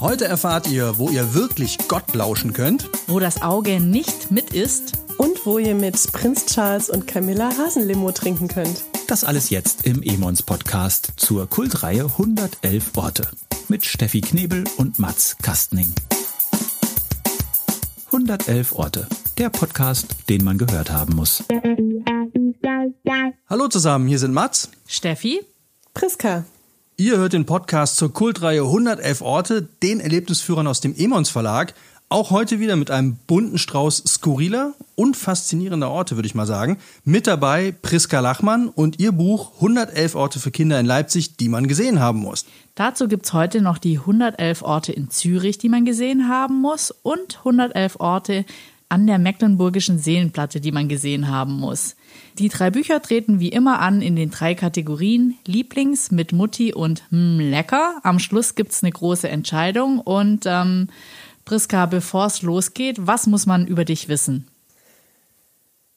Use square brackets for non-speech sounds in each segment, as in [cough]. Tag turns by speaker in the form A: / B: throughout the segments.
A: Heute erfahrt ihr, wo ihr wirklich Gott lauschen könnt.
B: Wo das Auge nicht mit ist.
C: Und wo ihr mit Prinz Charles und Camilla Hasenlimo trinken könnt.
A: Das alles jetzt im Emons Podcast zur Kultreihe 111 Orte mit Steffi Knebel und Mats Kastning. 111 Orte, der Podcast, den man gehört haben muss. Hallo zusammen, hier sind Mats,
B: Steffi,
C: Priska.
A: Ihr hört den Podcast zur Kultreihe 111 Orte, den Erlebnisführern aus dem Emons Verlag. Auch heute wieder mit einem bunten Strauß skurriler und faszinierender Orte, würde ich mal sagen. Mit dabei Priska Lachmann und ihr Buch 111 Orte für Kinder in Leipzig, die man gesehen haben muss.
B: Dazu gibt's heute noch die 111 Orte in Zürich, die man gesehen haben muss und 111 Orte an der Mecklenburgischen Seelenplatte, die man gesehen haben muss. Die drei Bücher treten wie immer an in den drei Kategorien Lieblings, mit Mutti und hm, lecker. Am Schluss gibt's eine große Entscheidung und ähm, Priska, bevor es losgeht, was muss man über dich wissen?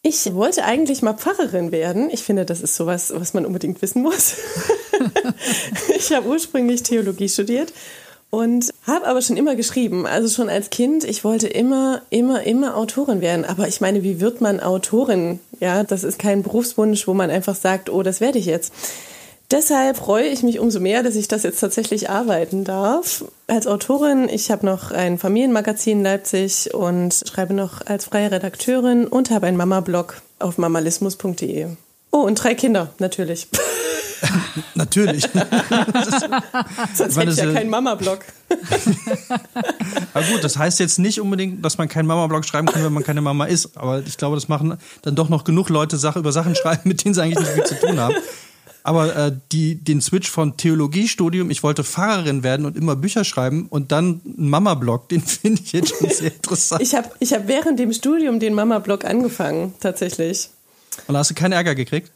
C: Ich wollte eigentlich mal Pfarrerin werden. Ich finde, das ist sowas, was man unbedingt wissen muss. [laughs] ich habe ursprünglich Theologie studiert und habe aber schon immer geschrieben. Also schon als Kind, ich wollte immer, immer, immer Autorin werden. Aber ich meine, wie wird man Autorin? Ja, das ist kein Berufswunsch, wo man einfach sagt, oh, das werde ich jetzt. Deshalb freue ich mich umso mehr, dass ich das jetzt tatsächlich arbeiten darf. Als Autorin, ich habe noch ein Familienmagazin in Leipzig und schreibe noch als freie Redakteurin und habe einen Mama-Blog auf mamalismus.de. Oh, und drei Kinder, natürlich. [laughs]
A: Natürlich.
C: Sonst hätte ich ja keinen Mama-Blog. [laughs]
A: Aber gut, das heißt jetzt nicht unbedingt, dass man keinen Mama-Blog schreiben kann, wenn man keine Mama ist. Aber ich glaube, das machen dann doch noch genug Leute Sache über Sachen schreiben, mit denen sie eigentlich nicht viel zu tun haben. Aber äh, die, den Switch von Theologiestudium, ich wollte Pfarrerin werden und immer Bücher schreiben und dann einen Mama-Blog, den [laughs] finde ich jetzt schon sehr interessant.
C: Ich habe ich hab während dem Studium den Mama-Blog angefangen, tatsächlich.
A: Und hast du keinen Ärger gekriegt?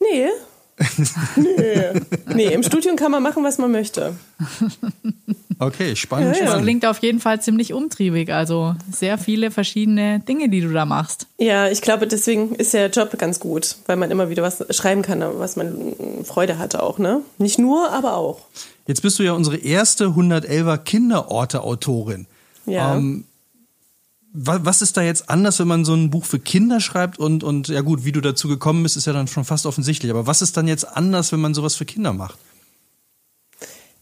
C: Nee, [laughs] nee. nee, im Studium kann man machen, was man möchte.
A: Okay, spannend,
B: Das
A: spannend.
B: klingt auf jeden Fall ziemlich umtriebig. Also sehr viele verschiedene Dinge, die du da machst.
C: Ja, ich glaube, deswegen ist der Job ganz gut, weil man immer wieder was schreiben kann, was man Freude hatte auch, ne? Nicht nur, aber auch.
A: Jetzt bist du ja unsere erste 111er Kinderorte-Autorin.
C: Ja.
A: Ähm, was ist da jetzt anders, wenn man so ein Buch für Kinder schreibt? Und, und ja gut, wie du dazu gekommen bist, ist ja dann schon fast offensichtlich. Aber was ist dann jetzt anders, wenn man sowas für Kinder macht?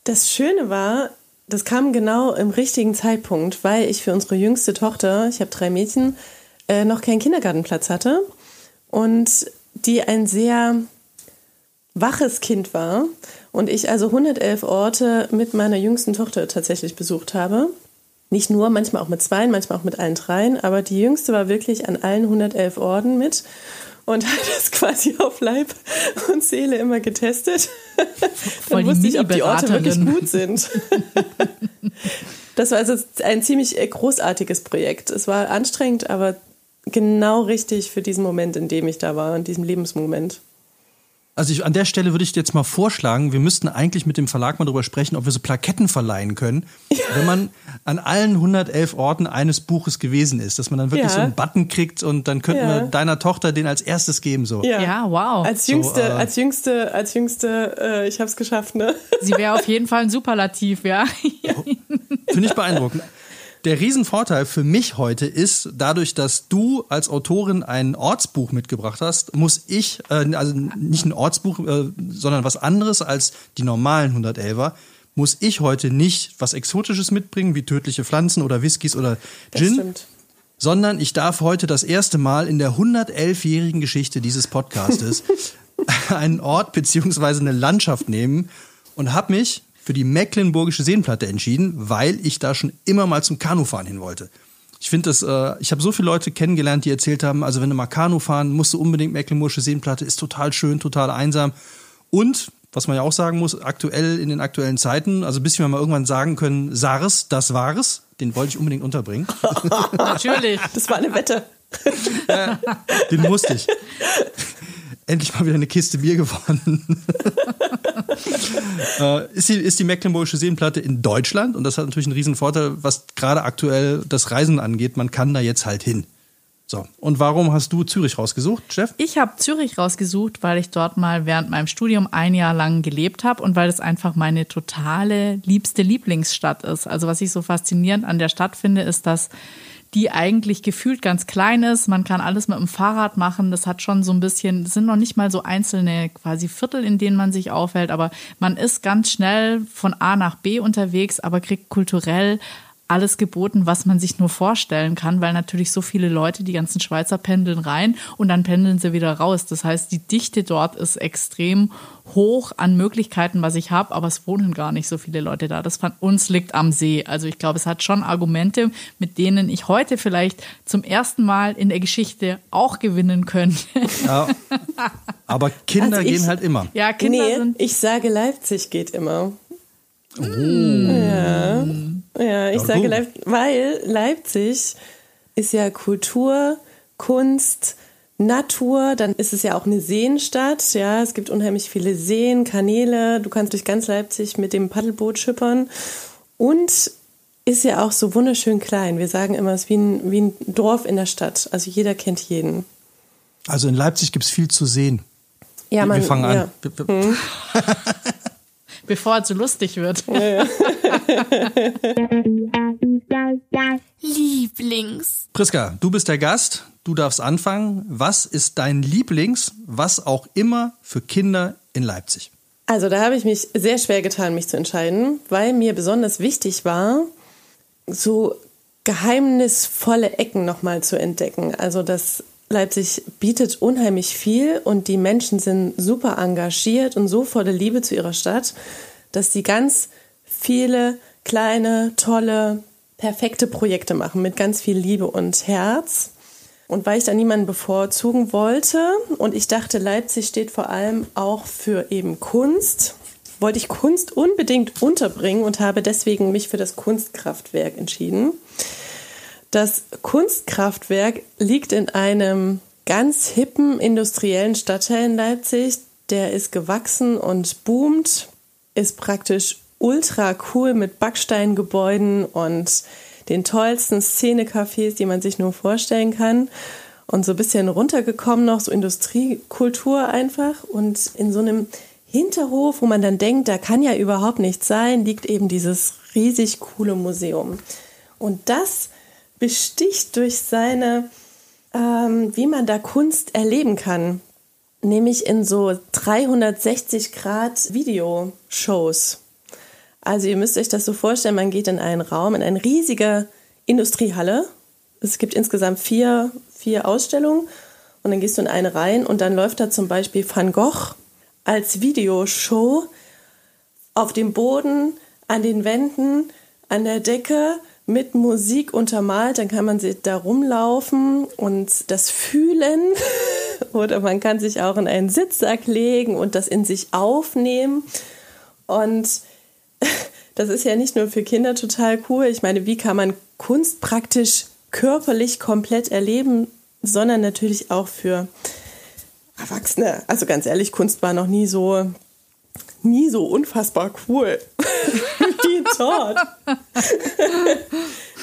C: Das Schöne war, das kam genau im richtigen Zeitpunkt, weil ich für unsere jüngste Tochter, ich habe drei Mädchen, äh, noch keinen Kindergartenplatz hatte und die ein sehr waches Kind war und ich also 111 Orte mit meiner jüngsten Tochter tatsächlich besucht habe. Nicht nur, manchmal auch mit zweien, manchmal auch mit allen dreien, aber die jüngste war wirklich an allen 111 Orten mit und [laughs] hat das quasi auf Leib und Seele immer getestet. Dann wusste ich, ob die Orte wirklich gut sind. Das war also ein ziemlich äh, großartiges Projekt. Es war anstrengend, aber genau richtig für diesen Moment, in dem ich da war, in diesem Lebensmoment.
A: Also ich, an der Stelle würde ich jetzt mal vorschlagen, wir müssten eigentlich mit dem Verlag mal darüber sprechen, ob wir so Plaketten verleihen können, wenn man an allen 111 Orten eines Buches gewesen ist, dass man dann wirklich
C: Ja.
A: so einen Button kriegt und dann könnten
C: Ja.
A: wir deiner Tochter den als erstes geben. So.
B: Ja, wow.
C: Als jüngste,
A: äh,
C: als jüngste, als jüngste, äh, ich hab's geschafft, ne?
B: Sie wäre auf jeden Fall ein Superlativ, ja. [laughs]
A: Finde ich beeindruckend. Der Riesenvorteil für mich heute ist, dadurch, dass du als Autorin ein Ortsbuch mitgebracht hast, muss ich, äh, also nicht ein Ortsbuch, äh, sondern was anderes als die normalen 111er, muss ich heute nicht was Exotisches mitbringen, wie tödliche Pflanzen oder Whiskys oder Gin, sondern ich darf heute das erste Mal in der 111-jährigen Geschichte dieses Podcastes [laughs] einen Ort beziehungsweise eine Landschaft nehmen und habe mich für die Mecklenburgische Seenplatte entschieden, weil ich da schon immer mal zum Kanufahren hin wollte. Ich finde das, äh, ich habe so viele Leute kennengelernt, die erzählt haben, also wenn du mal Kanu fahren, musst du unbedingt Mecklenburgische Seenplatte, ist total schön, total einsam. Und, was man ja auch sagen muss, aktuell in den aktuellen Zeiten, also bis wir mal irgendwann sagen können, SARS, das war's, den wollte ich unbedingt unterbringen. [laughs]
B: Natürlich.
C: Das war eine Wette. [laughs]
A: Den musste ich. [laughs] Endlich mal wieder eine Kiste Bier gewonnen. [laughs] äh, ist, die, ist die Mecklenburgische Seenplatte in Deutschland und das hat natürlich einen riesen Vorteil, was gerade aktuell das Reisen angeht. Man kann da jetzt halt hin. So, und warum hast du Zürich rausgesucht, Chef?
B: Ich habe Zürich rausgesucht, weil ich dort mal während meinem Studium ein Jahr lang gelebt habe und weil es einfach meine totale liebste Lieblingsstadt ist. Also was ich so faszinierend an der Stadt finde, ist, dass die eigentlich gefühlt ganz klein ist. Man kann alles mit dem Fahrrad machen. Das hat schon so ein bisschen, sind noch nicht mal so einzelne quasi Viertel, in denen man sich aufhält, aber man ist ganz schnell von A nach B unterwegs, aber kriegt kulturell alles geboten, was man sich nur vorstellen kann, weil natürlich so viele Leute, die ganzen Schweizer pendeln rein und dann pendeln sie wieder raus. Das heißt, die Dichte dort ist extrem hoch an Möglichkeiten, was ich habe, aber es wohnen gar nicht so viele Leute da. Das von uns liegt am See. Also ich glaube, es hat schon Argumente, mit denen ich heute vielleicht zum ersten Mal in der Geschichte auch gewinnen könnte. Ja, [laughs]
A: aber Kinder also ich, gehen halt immer.
C: Ja, Kinder nee, sind. Ich sage, Leipzig geht immer. Oh. Ja. Ja, ich sage Leipzig, weil Leipzig ist ja Kultur, Kunst, Natur, dann ist es ja auch eine Seenstadt, ja, es gibt unheimlich viele Seen, Kanäle, du kannst durch ganz Leipzig mit dem Paddelboot schippern und ist ja auch so wunderschön klein. Wir sagen immer, es ist wie ein, wie ein Dorf in der Stadt, also jeder kennt jeden.
A: Also in Leipzig gibt es viel zu sehen.
B: Ja,
A: man, wir fangen ja. an. Hm. [laughs]
B: bevor es so lustig wird. Ja,
A: ja. Lieblings. Priska, du bist der Gast. Du darfst anfangen. Was ist dein Lieblings, was auch immer für Kinder in Leipzig?
C: Also da habe ich mich sehr schwer getan, mich zu entscheiden, weil mir besonders wichtig war, so geheimnisvolle Ecken nochmal zu entdecken. Also das Leipzig bietet unheimlich viel und die Menschen sind super engagiert und so voller Liebe zu ihrer Stadt, dass sie ganz viele kleine, tolle, perfekte Projekte machen mit ganz viel Liebe und Herz. Und weil ich da niemanden bevorzugen wollte und ich dachte, Leipzig steht vor allem auch für eben Kunst, wollte ich Kunst unbedingt unterbringen und habe deswegen mich für das Kunstkraftwerk entschieden. Das Kunstkraftwerk liegt in einem ganz hippen industriellen Stadtteil in Leipzig. Der ist gewachsen und boomt, ist praktisch ultra cool mit Backsteingebäuden und den tollsten Szenecafés, die man sich nur vorstellen kann. Und so ein bisschen runtergekommen noch, so Industriekultur einfach. Und in so einem Hinterhof, wo man dann denkt, da kann ja überhaupt nichts sein, liegt eben dieses riesig coole Museum. Und das besticht durch seine, ähm, wie man da Kunst erleben kann, nämlich in so 360 Grad Videoshows. Also ihr müsst euch das so vorstellen, man geht in einen Raum, in eine riesige Industriehalle. Es gibt insgesamt vier, vier Ausstellungen und dann gehst du in eine rein und dann läuft da zum Beispiel Van Gogh als Videoshow auf dem Boden, an den Wänden, an der Decke mit Musik untermalt, dann kann man da rumlaufen und das fühlen [laughs] oder man kann sich auch in einen Sitzsack legen und das in sich aufnehmen und [laughs] das ist ja nicht nur für Kinder total cool. Ich meine, wie kann man Kunst praktisch körperlich komplett erleben, sondern natürlich auch für Erwachsene. Also ganz ehrlich, Kunst war noch nie so nie so unfassbar cool [laughs] wie dort.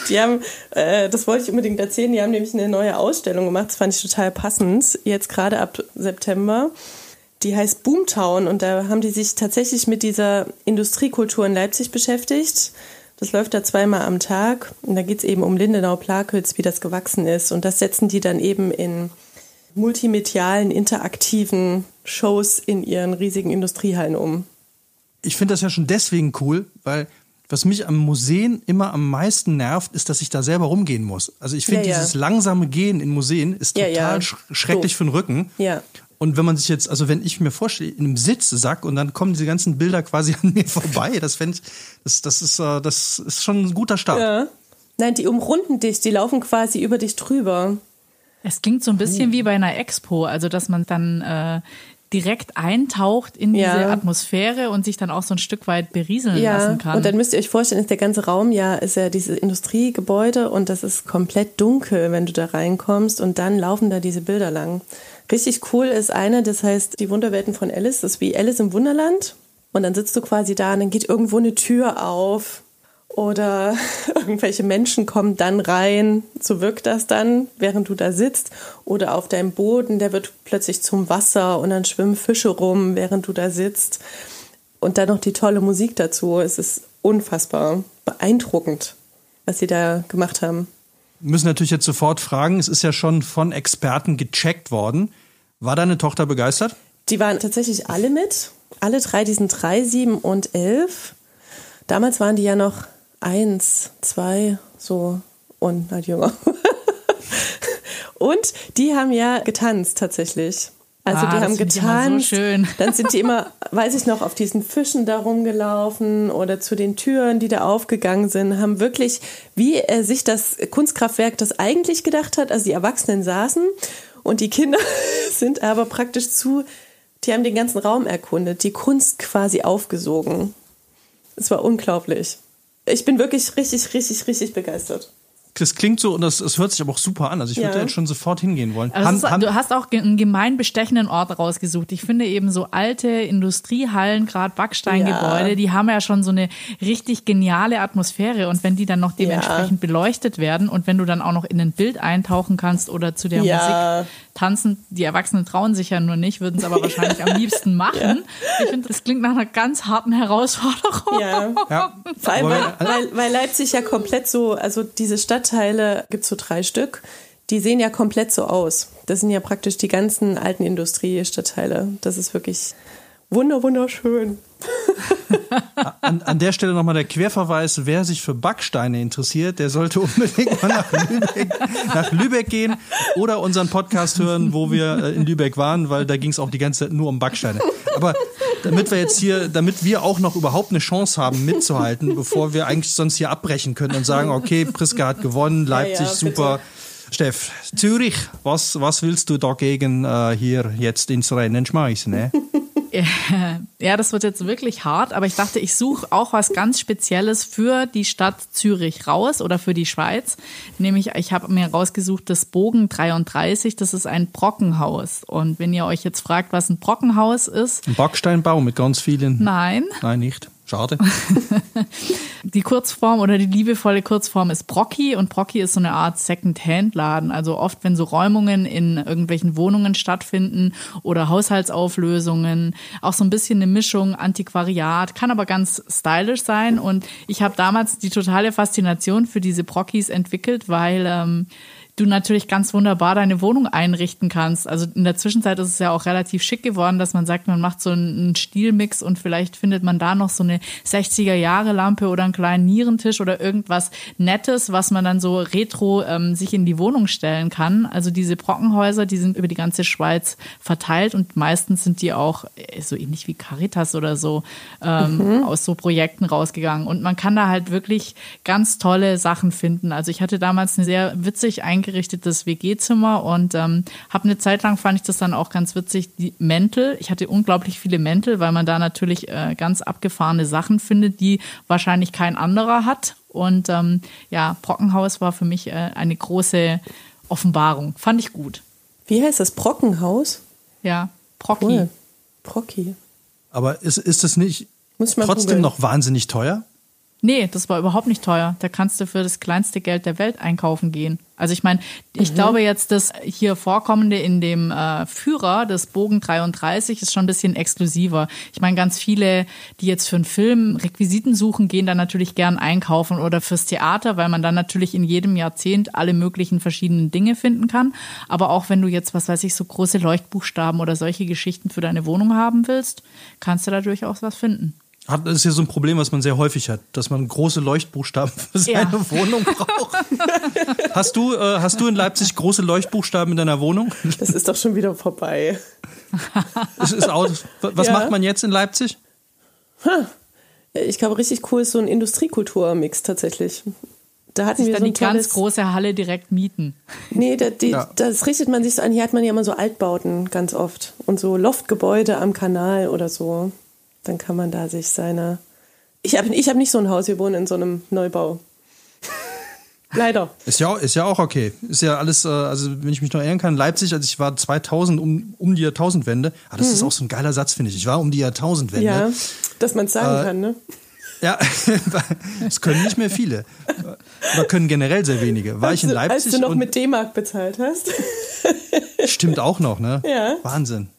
C: die haben, äh, das wollte ich unbedingt erzählen, die haben nämlich eine neue Ausstellung gemacht, das fand ich total passend, jetzt gerade ab September. Die heißt Boomtown und da haben die sich tatsächlich mit dieser Industriekultur in Leipzig beschäftigt. Das läuft da zweimal am Tag und da geht es eben um Lindenau-Plakels, wie das gewachsen ist. Und das setzen die dann eben in multimedialen, interaktiven Shows in ihren riesigen Industriehallen um.
A: Ich finde das ja schon deswegen cool, weil was mich am Museen immer am meisten nervt, ist, dass ich da selber rumgehen muss. Also ich finde, ja, ja. dieses langsame Gehen in Museen ist total ja, schrecklich so. für den Rücken.
C: Ja.
A: Und wenn man sich jetzt, also wenn ich mir vorstelle, in einem Sitzsack und dann kommen diese ganzen Bilder quasi [laughs] an mir vorbei, das fände ich, das, das ist, äh, das ist schon ein guter Start. Ja.
C: Nein, die umrunden dich, die laufen quasi über dich drüber.
B: Es klingt so ein bisschen wie bei einer Expo, also dass man dann äh, direkt eintaucht in diese ja. Atmosphäre und sich dann auch so ein Stück weit berieseln ja. lassen kann.
C: Und dann müsst ihr euch vorstellen, ist der ganze Raum ja, ist ja dieses Industriegebäude und das ist komplett dunkel, wenn du da reinkommst und dann laufen da diese Bilder lang. Richtig cool ist eine, das heißt die Wunderwelten von Alice, das ist wie Alice im Wunderland und dann sitzt du quasi da und dann geht irgendwo eine Tür auf oder [laughs] irgendwelche Menschen kommen dann rein, so wirkt das dann, während du da sitzt, oder auf deinem Boden, der wird plötzlich zum Wasser und dann schwimmen Fische rum, während du da sitzt. Und dann noch die tolle Musik dazu. Es ist unfassbar beeindruckend, was sie da gemacht haben.
A: Wir müssen natürlich jetzt sofort fragen, es ist ja schon von Experten gecheckt worden. War deine Tochter begeistert?
C: Die waren tatsächlich alle mit. Alle drei, die sind drei, sieben und elf. Damals waren die ja noch eins, zwei, so und halt jünger. [laughs] und die haben ja getanzt tatsächlich. Also
B: Ah,
C: die haben
B: ich immer so. [laughs]
C: Dann sind die immer, weiß ich noch, auf diesen Fischen da rumgelaufen oder zu den Türen, die da aufgegangen sind, haben wirklich, wie er sich das Kunstkraftwerk das eigentlich gedacht hat, also die Erwachsenen saßen und die Kinder [laughs] sind aber praktisch zu, die haben den ganzen Raum erkundet, die Kunst quasi aufgesogen. Es war unglaublich. Ich bin wirklich richtig, richtig, richtig begeistert.
A: Das klingt so und das, das hört sich aber auch super an. Also ich würde
C: Ja.
A: da jetzt schon sofort hingehen wollen.
B: Also es ist, du hast auch einen gemein bestechenden Ort rausgesucht. Ich finde eben so alte Industriehallen, gerade Backsteingebäude,
C: Ja.
B: die haben ja schon so eine richtig geniale Atmosphäre. Und wenn die dann noch dementsprechend beleuchtet werden und wenn du dann auch noch in ein Bild eintauchen kannst oder zu der
C: Ja.
B: Musik tanzen, die Erwachsenen trauen sich ja nur nicht, würden es aber wahrscheinlich am liebsten [laughs] machen. Ich finde, das klingt nach einer ganz harten Herausforderung.
C: Ja. [laughs]
A: ja.
C: Vor allem, weil, weil, weil Leipzig ja komplett so, also diese Stadtteile gibt es so drei Stück, die sehen ja komplett so aus. Das sind ja praktisch die ganzen alten Industriestadtteile. Das ist wirklich wunder, wunderschön.
A: An, an der Stelle nochmal der Querverweis, wer sich für Backsteine interessiert, der sollte unbedingt mal nach Lübeck, nach Lübeck gehen oder unseren Podcast hören, wo wir äh, in Lübeck waren, weil da ging es auch die ganze Zeit nur um Backsteine. Aber damit wir jetzt hier, damit wir auch noch überhaupt eine Chance haben mitzuhalten, bevor wir eigentlich sonst hier abbrechen können und sagen, okay, Priska hat gewonnen, Leipzig
C: ja, bitte.
A: super. Steff, Zürich, was, was willst du dagegen äh, hier jetzt ins Rennen schmeißen? Ne? [laughs]
B: Ja, das wird jetzt wirklich hart, aber ich dachte, ich suche auch was ganz Spezielles für die Stadt Zürich raus oder für die Schweiz. Nämlich, ich habe mir rausgesucht, das Bogen 33, das ist ein Brockenhaus. Und wenn ihr euch jetzt fragt, was ein Brockenhaus ist,
A: Ein Backsteinbau mit ganz vielen.
B: nein,
A: Nein, nicht. Schade. [laughs]
B: die Kurzform oder die liebevolle Kurzform ist Brocki und Brocki ist so eine Art Second-Hand-Laden. Also oft, wenn so Räumungen in irgendwelchen Wohnungen stattfinden oder Haushaltsauflösungen, auch so ein bisschen eine Mischung Antiquariat, kann aber ganz stylisch sein. Und ich habe damals die totale Faszination für diese Brockis entwickelt, weil ähm, du natürlich ganz wunderbar deine Wohnung einrichten kannst. Also in der Zwischenzeit ist es ja auch relativ schick geworden, dass man sagt, man macht so einen Stilmix und vielleicht findet man da noch so eine 60er Jahre Lampe oder einen kleinen Nierentisch oder irgendwas Nettes, was man dann so retro ähm, sich in die Wohnung stellen kann. Also diese Brockenhäuser, die sind über die ganze Schweiz verteilt und meistens sind die auch äh, so ähnlich wie Caritas oder so ähm, aus so Projekten rausgegangen. Und man kann da halt wirklich ganz tolle Sachen finden. Also ich hatte damals ein sehr witzig eingerichtetes WG-Zimmer und ähm, habe eine Zeit lang fand ich das dann auch ganz witzig, die Mäntel. Ich hatte unglaublich viele Mäntel, weil man da natürlich äh, ganz abgefahrene Sachen findet, die wahrscheinlich kein anderer hat. Und ähm, ja, Brockenhaus war für mich äh, eine große Offenbarung. Fand ich gut.
C: Wie heißt das? Brockenhaus?
B: Ja, Brocki.
C: Cool. Brocki.
A: Aber ist, ist das nicht trotzdem
C: googeln.
A: noch wahnsinnig teuer?
B: Nee, das war überhaupt nicht teuer. Da kannst du für das kleinste Geld der Welt einkaufen gehen. Also ich meine, ich glaube jetzt, das hier vorkommende in dem äh, Führer des Bogen 33 ist schon ein bisschen exklusiver. Ich meine, ganz viele, die jetzt für einen Film Requisiten suchen, gehen dann natürlich gern einkaufen oder fürs Theater, weil man dann natürlich in jedem Jahrzehnt alle möglichen verschiedenen Dinge finden kann. Aber auch wenn du jetzt, was weiß ich, so große Leuchtbuchstaben oder solche Geschichten für deine Wohnung haben willst, kannst du da durchaus was finden.
A: Hat, das ist ja so ein Problem, was man sehr häufig hat, dass man große Leuchtbuchstaben für seine
B: Ja.
A: Wohnung braucht. [laughs] hast, du, äh, hast du in Leipzig große Leuchtbuchstaben in deiner Wohnung?
C: Das ist doch schon wieder vorbei. [laughs]
A: Es ist auch, was
C: Ja.
A: macht man jetzt in Leipzig?
C: Ich glaube, richtig cool ist so ein Industriekulturmix tatsächlich. Da hatten
B: Sich
C: wir
B: dann
C: so ein
B: die ganz große Halle direkt mieten.
C: Nee, da, die,
A: Ja.
C: das richtet man sich so an. Hier hat man ja immer so Altbauten ganz oft und so Loftgebäude am Kanal oder so. Dann kann man da sich seine. Ich habe ich hab nicht so ein Haus, wir wohnen in so einem Neubau. [laughs] Leider.
A: Ist ja, ist ja auch okay. Ist ja alles, äh, also wenn ich mich noch erinnern kann, Leipzig, als ich war 2000, um, um die Jahrtausendwende. Ah, das ist auch so ein geiler Satz, finde ich. Ich war um die Jahrtausendwende.
C: Mhm. Ja, dass man es sagen
A: Äh,
C: kann, ne?
A: Ja, [laughs] es können nicht mehr viele. Oder können generell sehr wenige. War ich in Leipzig.
C: Als du noch mit D-Mark bezahlt hast.
A: Stimmt auch noch, ne? [laughs]
C: Ja.
A: Wahnsinn.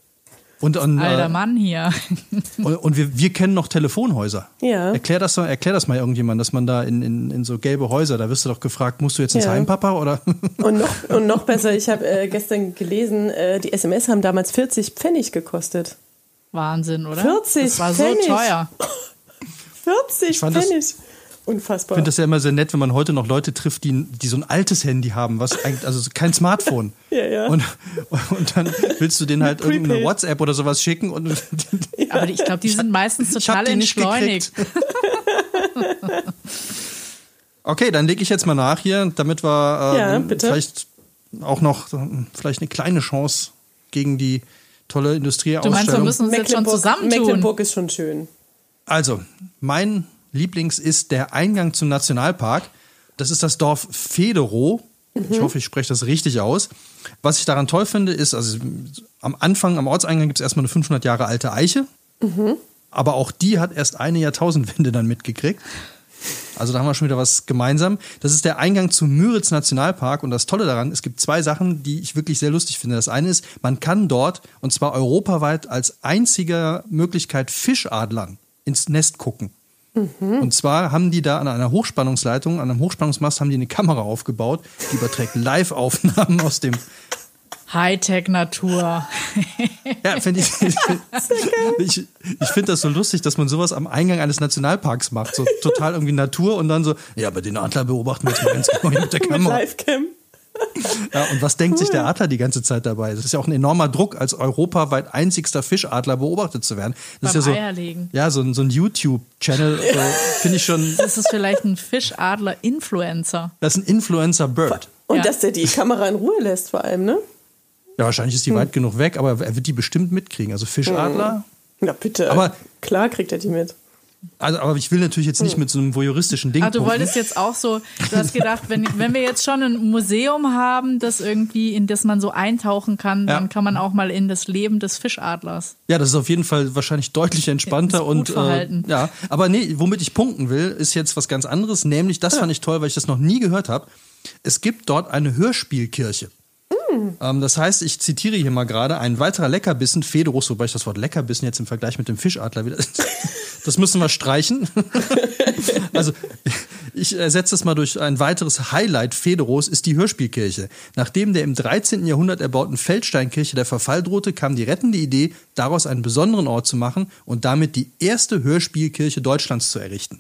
A: Und, und,
B: Alter
A: äh,
B: Mann hier. [laughs]
A: und, und wir, wir kennen noch Telefonhäuser.
C: Ja.
A: Erklär das, erklär das mal irgendjemand, dass man da in, in, in so gelbe Häuser, da wirst du doch gefragt, musst du jetzt ins
C: Ja.
A: Heim, Papa? Oder? [laughs]
C: Und noch, und noch besser, ich habe äh, gestern gelesen, äh, die SMS haben damals 40 Pfennig gekostet.
B: Wahnsinn, oder?
C: 40
B: Das war so
C: Pfennig.
B: teuer. [laughs]
C: 40
A: fand das-
C: Pfennig. Unfassbar.
A: Ich finde das ja immer sehr nett, wenn man heute noch Leute trifft, die, die so ein altes Handy haben, was eigentlich, also kein Smartphone. [laughs]
C: Ja, ja.
A: Und, und dann willst du denen halt irgendeine. WhatsApp oder sowas schicken und [laughs]
B: Aber die- ich glaube, die sind meistens total entschleunigt. [laughs]
A: Okay, dann lege ich jetzt mal nach hier, damit wir äh,
C: Ja,
A: vielleicht auch noch äh, vielleicht eine kleine Chance gegen die tolle
B: Du
A: Industrieausstellung.
B: meinst, wir müssen uns jetzt schon zusammentun?
C: Mecklenburg ist schon schön.
A: Also, mein Lieblings ist der Eingang zum Nationalpark. Das ist das Dorf Federow. Ich hoffe, ich spreche das richtig aus. Was ich daran toll finde, ist, also am Anfang, am Ortseingang gibt es erstmal eine 500 Jahre alte Eiche. Aber auch die hat erst eine Jahrtausendwende dann mitgekriegt. Also da haben wir schon wieder was gemeinsam. Das ist der Eingang zum Müritz Nationalpark und das Tolle daran, es gibt zwei Sachen, die ich wirklich sehr lustig finde. Das eine ist, man kann dort und zwar europaweit als einziger Möglichkeit Fischadlern ins Nest gucken. Und zwar haben die da an einer Hochspannungsleitung, an einem Hochspannungsmast haben die eine Kamera aufgebaut, die überträgt Live-Aufnahmen aus dem
B: Hightech-Natur.
A: Ja, finde [laughs] ich. ich ich finde das so lustig, dass man sowas am Eingang eines Nationalparks macht. So total irgendwie Natur und dann so, ja, aber den Adler beobachten wir jetzt mal ganz genau mit der [laughs]
C: Mit
A: Kamera.
C: Livecam.
A: Ja, und was denkt sich der Adler die ganze Zeit dabei? Das ist ja auch ein enormer Druck, als europaweit einzigster Fischadler beobachtet zu werden. Das
B: Beim
A: ist ja so,
B: Eierlegen.
A: ja, so, ein- so ein YouTube-Channel, so, finde ich schon,
B: Das ist vielleicht ein Fischadler-Influencer.
A: das ist ein Influencer-Bird.
C: Und
B: Ja.
C: dass der die Kamera in Ruhe lässt vor allem, ne?
A: Ja, wahrscheinlich ist die weit genug weg, aber er wird die bestimmt mitkriegen. Also Fischadler,
C: Na bitte.
A: Aber-
C: Klar kriegt er die mit.
A: Also, aber ich will natürlich jetzt nicht mit so einem voyeuristischen Ding
B: Ah, du wolltest jetzt auch so, du hast gedacht, wenn, wenn wir jetzt schon ein Museum haben, das irgendwie, in das man so eintauchen kann,
A: Ja.
B: dann kann man auch mal in das Leben des Fischadlers.
A: Ja, das ist auf jeden Fall wahrscheinlich deutlich entspannter und äh,
B: verhalten.
A: ja, aber nee, womit ich punkten will, ist jetzt was ganz anderes, nämlich das fand ich toll, weil ich das noch nie gehört habe. Es gibt dort eine Hörspielkirche. Ähm, das heißt, ich zitiere hier mal gerade, ein weiterer Leckerbissen, Federus, wobei ich das Wort Leckerbissen jetzt im Vergleich mit dem Fischadler wieder, [laughs] das müssen wir streichen. [laughs] also, ich ersetze es mal durch ein weiteres Highlight Federos ist die Hörspielkirche. Nachdem der im 13. Jahrhundert erbauten Feldsteinkirche der Verfall drohte, kam die rettende Idee, daraus einen besonderen Ort zu machen und damit die erste Hörspielkirche Deutschlands zu errichten.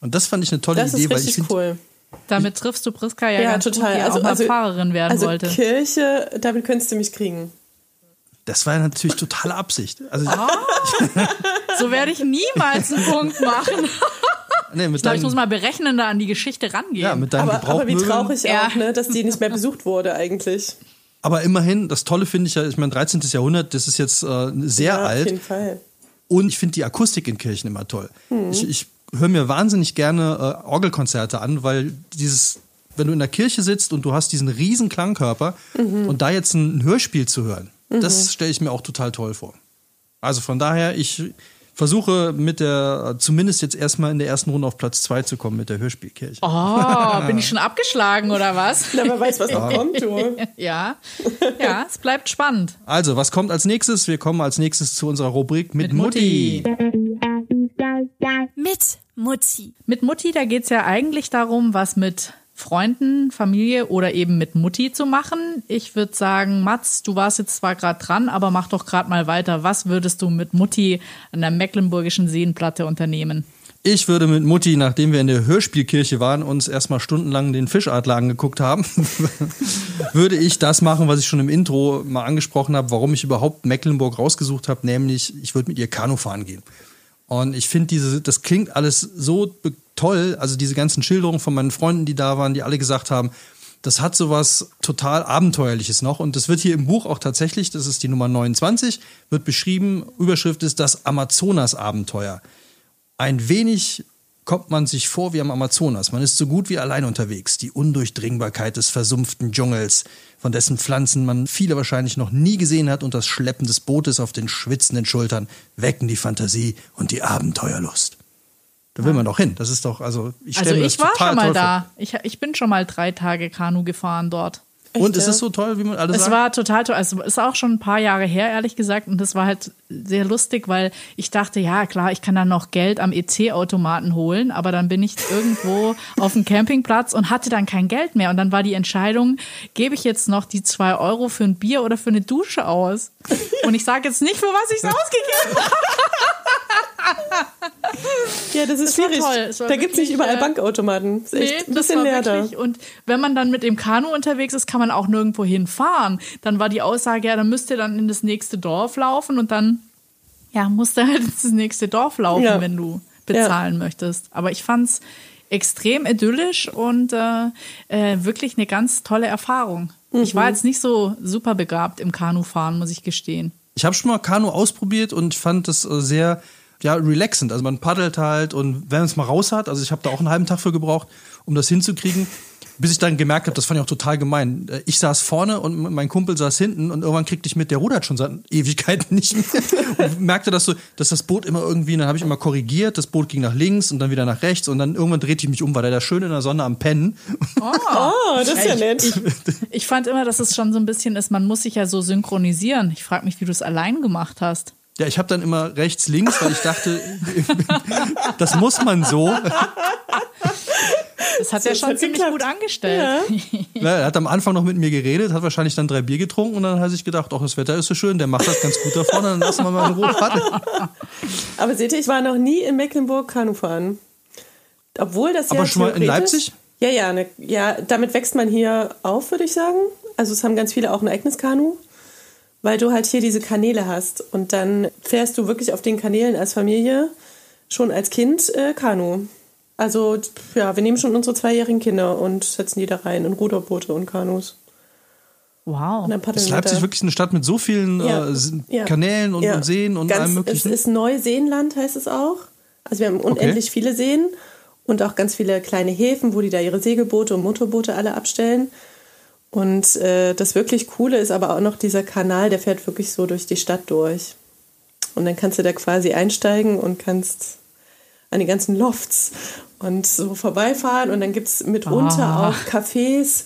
A: Und das fand ich eine tolle
C: Das
A: Idee,
C: ist
A: weil ich
C: richtig
A: finde,
C: cool.
B: Damit triffst du Priska ja,
C: Ja,
B: ganz
C: total.
B: gut, die
C: Also-
B: auch mal
C: also-
B: Pfarrerin werden
C: Also
B: wollte.
C: Kirche, damit könntest du mich kriegen.
A: Das war natürlich totale Absicht. Also,
B: So werde ich niemals einen Punkt machen. [laughs]
A: nee, mit
B: Ich glaube, ich muss mal berechnender an die Geschichte rangehen.
A: ja, mit deinen
C: Aber, aber wie traurig
B: Ja.
C: auch, ne, dass die nicht mehr besucht wurde eigentlich.
A: Aber immerhin, das Tolle finde ich ja, ich meine, 13. Jahrhundert, das ist jetzt äh, sehr
C: ja, Auf
A: alt.
C: jeden Fall.
A: Und ich finde die Akustik in Kirchen immer toll. Ich, ich höre mir wahnsinnig gerne äh, Orgelkonzerte an, weil dieses, wenn du in der Kirche sitzt und du hast diesen riesen Klangkörper und da jetzt ein Hörspiel zu hören, das stelle ich mir auch total toll vor. Also von daher, ich versuche mit der, zumindest jetzt erstmal in der ersten Runde auf Platz zwei zu kommen mit der Hörspielkirche.
B: Oh, [laughs] bin ich schon abgeschlagen oder was?
C: Na, wer weiß, was noch kommt, du. [laughs]
B: Ja. Ja, es bleibt spannend.
A: Also, was kommt als nächstes? Wir kommen als nächstes zu unserer Rubrik mit,
B: Mit Mutti.
D: Mit Mutti.
B: Mit Mutti, da geht's ja eigentlich darum, was mit Freunden, Familie oder eben mit Mutti zu machen. Ich würde sagen, Mats, du warst jetzt zwar gerade dran, aber mach doch gerade mal weiter. Was würdest du mit Mutti an der Mecklenburgischen Seenplatte unternehmen?
A: Ich würde mit Mutti, nachdem wir in der Hörspielkirche waren, uns erstmal stundenlang den Fischadler angeguckt haben, [laughs] würde ich das machen, was ich schon im Intro mal angesprochen habe, warum ich überhaupt Mecklenburg rausgesucht habe, nämlich ich würde mit ihr Kanu fahren gehen. Und ich finde diese, das klingt alles so toll, also diese ganzen Schilderungen von meinen Freunden, die da waren, die alle gesagt haben, das hat sowas total Abenteuerliches noch. Und das wird hier im Buch auch tatsächlich, das ist die Nummer 29, wird beschrieben, Überschrift ist das Amazonas-Abenteuer. Ein wenig kommt man sich vor wie am Amazonas. Man ist so gut wie allein unterwegs. Die Undurchdringbarkeit des versumpften Dschungels, von dessen Pflanzen man viele wahrscheinlich noch nie gesehen hat, und das Schleppen des Bootes auf den schwitzenden Schultern wecken die Fantasie und die Abenteuerlust. Da will man doch hin. Das ist doch, also ich
B: Also
A: stelle mir
B: ich war schon mal da. Ich, ich bin schon mal drei Tage Kanu gefahren dort.
A: Und
C: Echt,
A: ist
C: ja?
A: es so toll, wie man alle
B: Es
A: sagt?
B: war total toll. Also ist auch schon ein paar Jahre her, ehrlich gesagt. Und das war halt sehr lustig, weil ich dachte, ja klar, ich kann dann noch Geld am EC-Automaten holen. Aber dann bin ich irgendwo [laughs] auf dem Campingplatz und hatte dann kein Geld mehr. Und dann war die Entscheidung, gebe ich jetzt noch die zwei Euro für ein Bier oder für eine Dusche aus? Und ich sage jetzt nicht, für was ich es [laughs] ausgegeben habe. [laughs]
C: Ja, das ist
B: Es war
C: schwierig.
B: Es
C: Da gibt es nicht überall
B: äh,
C: Bankautomaten. Ist echt ein
B: das
C: bisschen
B: war
C: leer da.
B: wirklich. Und wenn man dann mit dem Kanu unterwegs ist, kann man auch nirgendwo hinfahren. Dann war die Aussage, ja, dann müsst ihr dann in das nächste Dorf laufen und dann, ja, musst du halt [laughs] ins nächste Dorf laufen,
C: Ja.
B: wenn du bezahlen möchtest. Aber ich fand's extrem idyllisch und äh, äh, wirklich eine ganz tolle Erfahrung. Ich
C: Mhm.
B: war jetzt nicht so super begabt im Kanufahren, muss ich gestehen.
A: Ich habe schon mal Kanu ausprobiert und fand das äh, sehr ja, relaxend. Also man paddelt halt und wenn man es mal raus hat, also ich habe da auch einen halben Tag für gebraucht, um das hinzukriegen, bis ich dann gemerkt habe, das fand ich auch total gemein. Ich saß vorne und mein Kumpel saß hinten und irgendwann kriegte ich mit, der rudert schon seit Ewigkeiten [laughs] nicht mehr und merkte, dass, so, dass das Boot immer irgendwie, dann habe ich immer korrigiert, das Boot ging nach links und dann wieder nach rechts und dann irgendwann drehte ich mich um, war der da schön in der Sonne am Pennen.
C: Oh, [laughs] das ist ja nett.
B: Ich fand immer, dass es schon so ein bisschen ist, man muss sich ja so synchronisieren. Ich frage mich, wie du es allein gemacht hast.
A: Ja, ich habe dann immer rechts, links, weil ich dachte, [laughs] das muss man so.
B: Das hat ja
C: Das
B: schon
C: hat
B: ziemlich
C: geklappt.
B: gut angestellt.
A: Ja, [laughs] er hat am Anfang noch mit mir geredet, hat wahrscheinlich dann drei Bier getrunken und dann hat sich gedacht, ach, das Wetter ist so schön, der macht das ganz gut da vorne, dann lassen wir mal in Ruhe. [laughs]
C: Aber seht ihr, ich war noch nie in Mecklenburg Kanu fahren. Obwohl das ja
A: Aber schon mal in Leipzig?
C: Ja, ja, ne, ja, damit wächst man hier auf, würde ich sagen. Also es haben ganz viele auch ein eigenes Kanu, weil du halt hier diese Kanäle hast und dann fährst du wirklich auf den Kanälen als Familie schon als Kind äh, Kanu. Also ja, wir nehmen schon unsere zweijährigen Kinder und setzen die da rein in Ruderboote und Kanus.
B: Wow.
C: Und
A: Ist Leipzig
C: da.
A: wirklich eine Stadt mit so vielen
C: Ja.
A: äh,
C: Ja.
A: Kanälen und,
C: Ja.
A: und Seen und
C: Ganz,
A: allem möglichen?
C: Es ist Neuseenland, heißt es auch. Also wir haben unendlich viele Seen und auch ganz viele kleine Häfen, wo die da ihre Segelboote und Motorboote alle abstellen. Und äh, das wirklich Coole ist aber auch noch dieser Kanal, der fährt wirklich so durch die Stadt durch. Und dann kannst du da quasi einsteigen und kannst an die ganzen Lofts und so vorbeifahren. Und dann gibt es mitunter
B: Ah.
C: auch Cafés,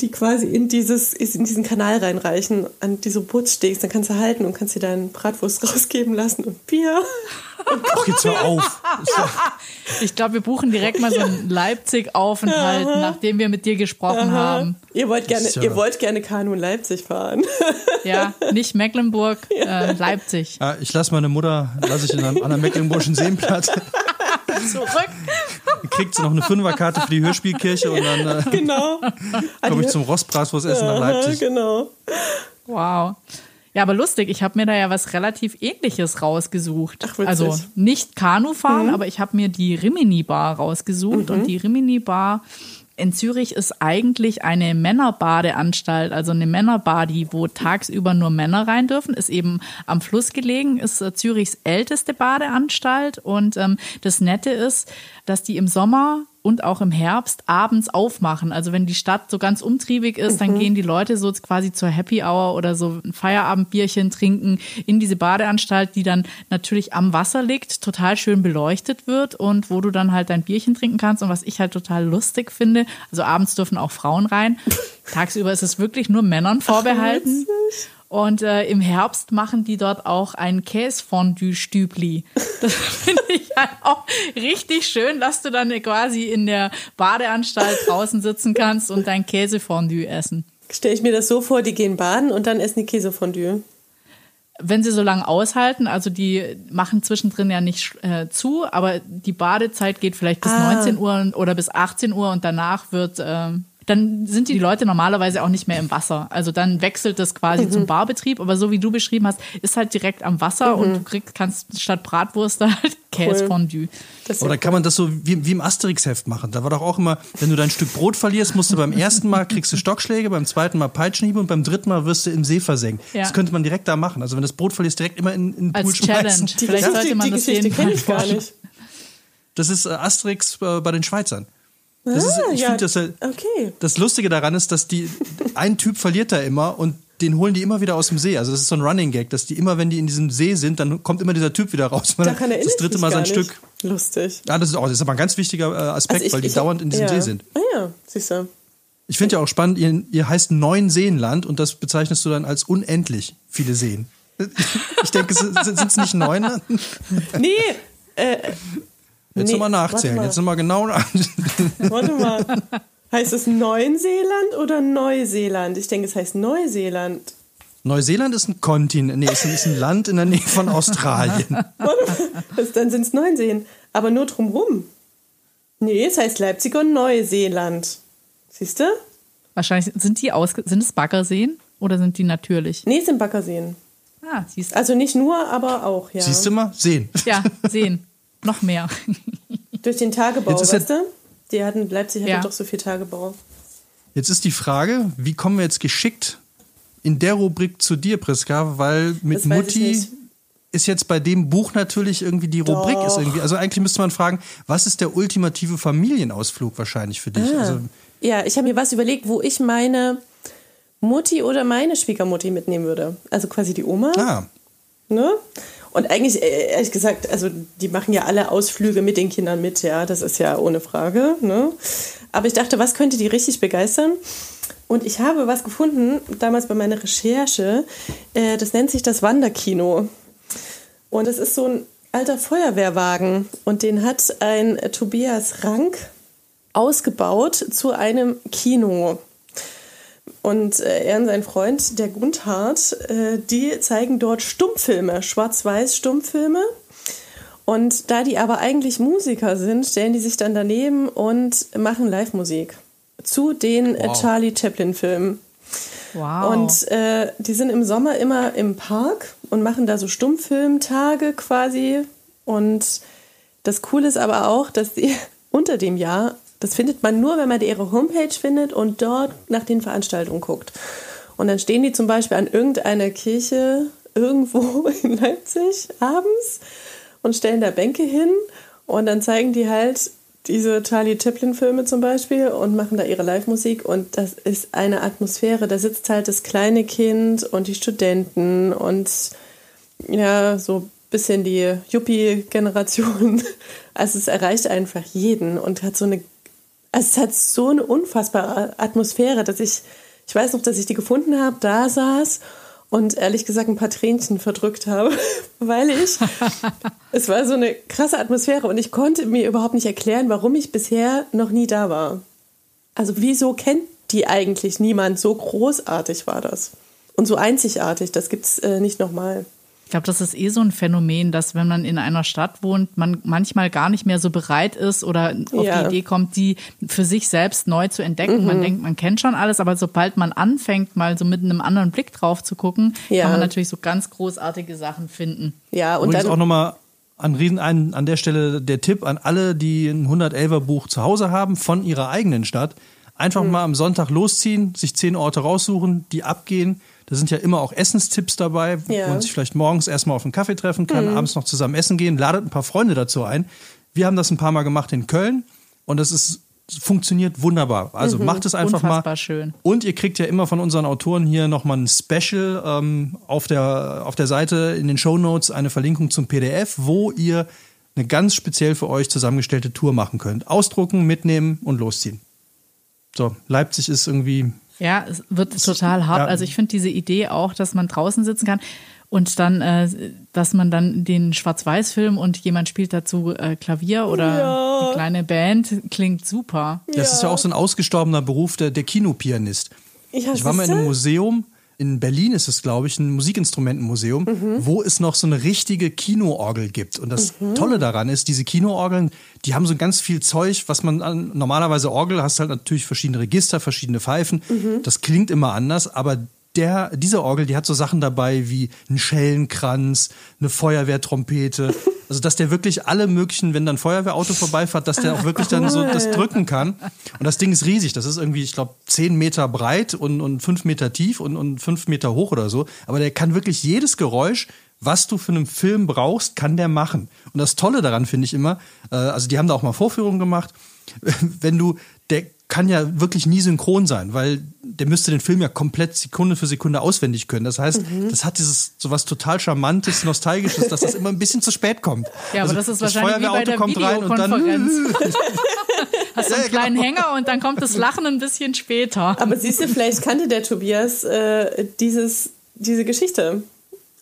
C: die quasi in, dieses, in diesen Kanal reinreichen, an diese Bootsstegs. Dann kannst du halten und kannst dir deinen Bratwurst [laughs] rausgeben lassen und Bier. [laughs]
A: Ach, geht's mal auf. Ja- [laughs]
B: Ich glaube, wir buchen direkt mal so einen Leipzig-Aufenthalt, nachdem wir mit dir gesprochen haben.
C: Ihr wollt gerne,
A: ja-
C: ihr wollt gerne Kanu in Leipzig fahren.
B: Ja, nicht Mecklenburg, äh, Leipzig.
A: Ja, ich lasse meine Mutter, lasse ich in einem, an einem Mecklenburgischen
B: Zurück. [laughs]
A: kriegt sie noch eine Fünferkarte für die Hörspielkirche und dann äh, [laughs]
C: genau.
A: komme ich zum Rostbratwurstessen nach
C: Aha,
A: Leipzig.
C: Genau.
B: Wow. Ja, aber lustig, ich habe mir da ja was relativ ähnliches rausgesucht.
C: Ach. Mhm.
B: also nicht Kanu fahren, aber ich habe mir die Rimini Bar rausgesucht und die Rimini Bar in Zürich ist eigentlich eine Männerbadeanstalt, also eine Männerbadi, wo tagsüber nur Männer rein dürfen, ist eben am Fluss gelegen, ist äh, Zürichs älteste Badeanstalt. Und ähm, das Nette ist, dass die im Sommer und auch im Herbst abends aufmachen. Also wenn die Stadt so ganz umtriebig ist, dann gehen die Leute so quasi zur Happy Hour oder so ein Feierabendbierchen trinken in diese Badeanstalt, die dann natürlich am Wasser liegt, total schön beleuchtet wird und wo du dann halt dein Bierchen trinken kannst. Und was ich halt total lustig finde, also abends dürfen auch Frauen rein. Tagsüber ist es wirklich nur Männern vorbehalten. Und äh, im Herbst machen die dort auch ein Käsefondue-Stübli. Das [laughs] finde ich halt auch richtig schön, dass du dann quasi in der Badeanstalt draußen sitzen kannst und dein Käsefondue essen.
C: Stelle ich mir das so vor, die gehen baden und dann essen die Käsefondue.
B: Wenn sie so lange aushalten, also die machen zwischendrin ja nicht äh, zu, aber die Badezeit geht vielleicht bis
C: Ah.
B: 19 Uhr oder bis 18 Uhr und danach wird, ähm, dann sind die Leute normalerweise auch nicht mehr im Wasser. Also dann wechselt das quasi
C: Mhm.
B: zum Barbetrieb, aber so wie du beschrieben hast, ist halt direkt am Wasser und du kriegst, kannst statt Bratwurst [laughs] da halt Käsefondue.
C: Ja
A: dann kann man das so wie, wie im Asterix-Heft machen. Da war doch auch immer, wenn du dein Stück Brot verlierst, musst du beim ersten Mal kriegst du Stockschläge, beim zweiten Mal Peitschenhiebe und beim dritten Mal wirst du im See versenkt.
B: Ja.
A: Das könnte man direkt da machen. Also wenn du das Brot verlierst, direkt immer in, in den Pool
B: Als
A: schmeißen.
B: Challenge.
C: Die
B: Vielleicht sollte man
C: die
B: das
C: Geschichte kenne ich gar [laughs] nicht.
A: Das ist äh, Asterix äh, bei den Schweizern. Das ist,
C: Ah,
A: ich
C: ja,
A: finde das, ja-
C: okay.
A: das Lustige daran ist, dass die ein Typ verliert da immer und den holen die immer wieder aus dem See. Also das ist so ein Running Gag, dass die immer, wenn die in diesem See sind, dann kommt immer dieser Typ wieder raus.
C: Da kann er
A: das dritte Mal sein Stück.
C: Lustig.
A: Ja, das ist, auch, das ist aber ein ganz wichtiger äh, Aspekt,
C: Also ich-
A: weil die
C: ich-
A: dauernd in diesem
C: ja.
A: See sind.
C: Ah ja, siehst du.
A: Ich finde ja auch spannend, ihr, ihr heißt Neun-Seenland und das bezeichnest du dann als unendlich viele Seen. Ich denke, sind es nicht neun?
C: Nee, äh,
A: Jetzt
C: Nee,
A: nochmal nachzählen.
C: warte mal.
A: Jetzt nochmal genau nach. [laughs]
C: warte mal. Heißt es Neuseeland oder Neuseeland? Ich denke, es heißt Neuseeland.
A: Neuseeland ist ein Kontinent, nee, ist ein, ist ein Land in der Nähe von [laughs] Australien.
C: Das- dann sind es neun Seen. Aber nur drumrum. Nee, es heißt Leipzig und Neuseeland. Siehst du?
B: Wahrscheinlich sind die aus, sind es Baggerseen oder sind die natürlich?
C: Nee, es sind Baggerseen.
B: Ah, siehst du.
C: Also nicht nur, aber auch, ja.
A: Siehst du mal? Seen.
B: Ja, sehen. Noch mehr.
C: Durch den Tagebau,
A: Jetzt ist
C: weißt du? Die hatten, Leipzig hatte
B: Ja.
C: doch so viel Tagebau.
A: Jetzt ist die Frage, wie kommen wir jetzt geschickt in der Rubrik zu dir, Priska? Weil mit Mutti ist jetzt bei dem Buch natürlich irgendwie die Rubrik
C: Doch.
A: ist irgendwie. Also eigentlich müsste man fragen, was ist der ultimative Familienausflug wahrscheinlich für dich?
C: Ah.
A: Also,
C: Ja, ich habe mir was überlegt, wo ich meine Mutti oder meine Schwiegermutti mitnehmen würde. Also quasi die Oma.
A: ah,
C: Ne? Und eigentlich, äh, ehrlich gesagt, also die machen ja alle Ausflüge mit den Kindern mit, ja, das ist ja ohne Frage. Ne? Aber ich dachte, was könnte die richtig begeistern? Und ich habe was gefunden, damals bei meiner Recherche, äh, das nennt sich das Wanderkino. Und es ist so ein alter Feuerwehrwagen und den hat ein äh, Tobias Rank ausgebaut zu einem Kino. Und äh, er und sein Freund, der Gundhard, äh, die zeigen dort Stummfilme, Schwarz-Weiß-Stummfilme. Und da die aber eigentlich Musiker sind, stellen die sich dann daneben und machen Live-Musik zu den äh,
A: Wow.
C: Charlie Chaplin-Filmen.
B: Wow.
C: Und äh, die sind im Sommer immer im Park und machen da so Stummfilmtage quasi. Und das Coole ist aber auch, dass die [laughs] unter dem Jahr, das findet man nur, wenn man ihre Homepage findet und dort nach den Veranstaltungen guckt. Und dann stehen die zum Beispiel an irgendeiner Kirche irgendwo [laughs] in Leipzig abends und stellen da Bänke hin und dann zeigen die halt diese Charlie Chaplin-Filme zum Beispiel und machen da ihre Live-Musik und das ist eine Atmosphäre. Da sitzt halt das kleine Kind und die Studenten und ja, so ein bisschen die Yuppie-Generation. [laughs] Also es erreicht einfach jeden und hat so eine, also es hat so eine unfassbare Atmosphäre, dass ich, ich weiß noch, dass ich die gefunden habe, da saß und ehrlich gesagt ein paar Tränchen verdrückt habe, [laughs] weil ich, [laughs] es war so eine krasse Atmosphäre und ich konnte mir überhaupt nicht erklären, warum ich bisher noch nie da war. Also wieso kennt die eigentlich niemand? So großartig war das. Und so einzigartig, das gibt's äh, nicht nochmal.
B: Ich glaube, das ist eh so ein Phänomen, dass wenn man in einer Stadt wohnt, man manchmal gar nicht mehr so bereit ist oder auf
C: Ja.
B: die Idee kommt, die für sich selbst neu zu entdecken.
C: Mhm.
B: Man denkt, man kennt schon alles, aber sobald man anfängt, mal so mit einem anderen Blick drauf zu gucken,
C: Ja.
B: kann man natürlich so ganz großartige Sachen finden.
C: Ja, und
A: Übrigens
C: dann
A: auch nochmal an, Riesen- an, an der Stelle der Tipp an alle, die ein 111er Buch zu Hause haben von ihrer eigenen Stadt. Einfach
C: Mhm.
A: mal am Sonntag losziehen, sich zehn Orte raussuchen, die abgehen. Da sind ja immer auch Essenstipps dabei, wo
C: Ja.
A: man sich vielleicht morgens erstmal auf einen Kaffee treffen kann,
C: Mhm.
A: abends noch zusammen essen gehen, ladet ein paar Freunde dazu ein. Wir haben das ein paar Mal gemacht in Köln und das ist funktioniert wunderbar. Also macht es einfach
B: Mhm. Unfassbar
A: mal.
B: schön.
A: Und ihr kriegt ja immer von unseren Autoren hier nochmal ein Special ähm, auf, der, auf der Seite in den Show Notes eine Verlinkung zum PDF, wo ihr eine ganz speziell für euch zusammengestellte Tour machen könnt. Ausdrucken, mitnehmen und losziehen. So, Leipzig ist irgendwie.
B: Ja, es wird total hart.
A: ja.
B: Also ich finde diese Idee auch, dass man draußen sitzen kann und dann, äh, dass man dann den Schwarz-Weiß-Film und jemand spielt dazu äh, Klavier oder
C: Ja.
B: eine kleine Band, klingt super.
A: Das ist ja auch so ein ausgestorbener Beruf, der, der Kinopianist.
C: Ja,
A: Ich war mal in einem Museum, in Berlin ist es, glaube ich, ein Musikinstrumentenmuseum,
C: Mhm.
A: wo es noch so eine richtige Kinoorgel gibt. Und das Tolle daran ist, diese Kinoorgeln, die haben so ganz viel Zeug, was man an, normalerweise Orgel hast halt natürlich verschiedene Register, verschiedene Pfeifen.
C: Mhm.
A: Das klingt immer anders, aber der, diese Orgel, die hat so Sachen dabei wie ein Schellenkranz, eine Feuerwehrtrompete. [laughs] Also, dass der wirklich alle möglichen, wenn dann ein Feuerwehrauto vorbeifährt, dass der auch wirklich dann so das drücken kann. Und das Ding ist riesig. Das ist irgendwie, ich glaube, zehn Meter breit und, und fünf Meter tief und, und fünf Meter hoch oder so. Aber der kann wirklich jedes Geräusch, was du für einen Film brauchst, kann der machen. Und das Tolle daran finde ich immer, äh, also die haben da auch mal Vorführungen gemacht, [laughs] wenn du, der kann ja wirklich nie synchron sein, weil der müsste den Film ja komplett Sekunde für Sekunde auswendig können. Das heißt,
B: Mhm.
A: das hat dieses sowas total charmantes, nostalgisches, dass das immer ein bisschen zu spät kommt.
B: Ja, aber
A: Also,
B: das ist wahrscheinlich wie bei
A: Feuerwehrauto
B: der
A: kommt rein und dann. [laughs] [laughs]
B: Hast du einen
A: Ja,
B: kleinen
A: genau.
B: Hänger und dann kommt das Lachen ein bisschen später.
C: Aber siehst du, vielleicht kannte der Tobias äh, dieses, diese Geschichte.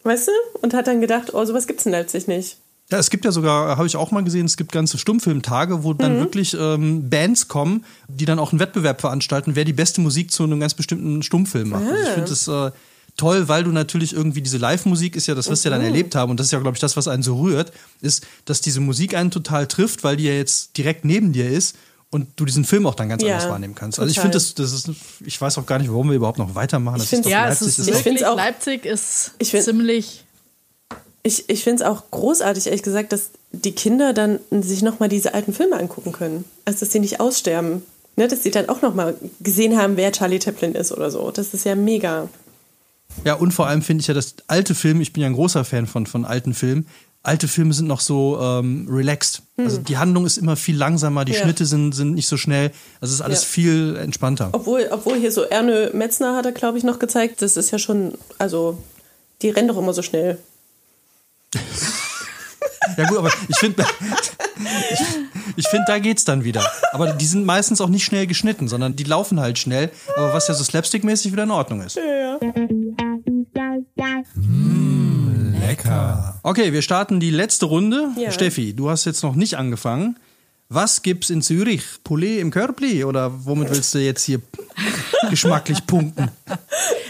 C: Weißt du? Und hat dann gedacht, oh, sowas gibt's in Leipzig nicht.
A: Ja, es gibt ja sogar, habe ich auch mal gesehen, es gibt ganze Stummfilmtage, wo dann wirklich ähm, Bands kommen, die dann auch einen Wettbewerb veranstalten, wer die beste Musik zu einem ganz bestimmten Stummfilm macht. Also ich finde das äh, toll, weil du natürlich irgendwie diese Live-Musik ist ja, das wirst du ja dann erlebt haben und das ist ja, glaube ich, das, was einen so rührt, ist, dass diese Musik einen total trifft, weil die ja jetzt direkt neben dir ist und du diesen Film auch dann ganz
C: Ja,
A: anders wahrnehmen kannst. Also ich
C: total.
A: finde das, das ist, ich weiß auch gar nicht, warum wir überhaupt noch weitermachen.
C: Ich find-
A: doch
B: Ja, es
A: Leipzig,
B: ist
A: das
C: Ich
B: Leipzig ist
C: Ich find-
B: ziemlich
C: Ich, ich finde es auch großartig, ehrlich gesagt, dass die Kinder dann sich nochmal diese alten Filme angucken können. Also, dass sie nicht aussterben. Ne, dass sie dann auch nochmal gesehen haben, wer Charlie Chaplin ist oder so. Das ist ja mega.
A: Ja, und vor allem finde ich ja, dass alte Filme, ich bin ja ein großer Fan von, von alten Filmen, alte Filme sind noch so ähm, relaxed. Also die Handlung ist immer viel langsamer, die
C: Hm. Ja.
A: Schnitte sind, sind nicht so schnell. Also es ist alles
C: Ja.
A: viel entspannter.
C: Obwohl, obwohl hier so Erne Metzner hat er, glaube ich, noch gezeigt. Das ist ja schon, also, die rennen doch immer so schnell.
A: Ja gut, aber ich finde, ich, ich finde, da geht's dann wieder. Aber die sind meistens auch nicht schnell geschnitten, sondern die laufen halt schnell. Aber was ja so slapstick-mäßig wieder in Ordnung ist.
D: Lecker.
A: Okay, wir starten die letzte Runde.
C: Ja.
A: Steffi, du hast jetzt noch nicht angefangen. Was gibt's in Zürich? Poulet im Körbli? Oder womit willst du jetzt hier [laughs] geschmacklich punkten?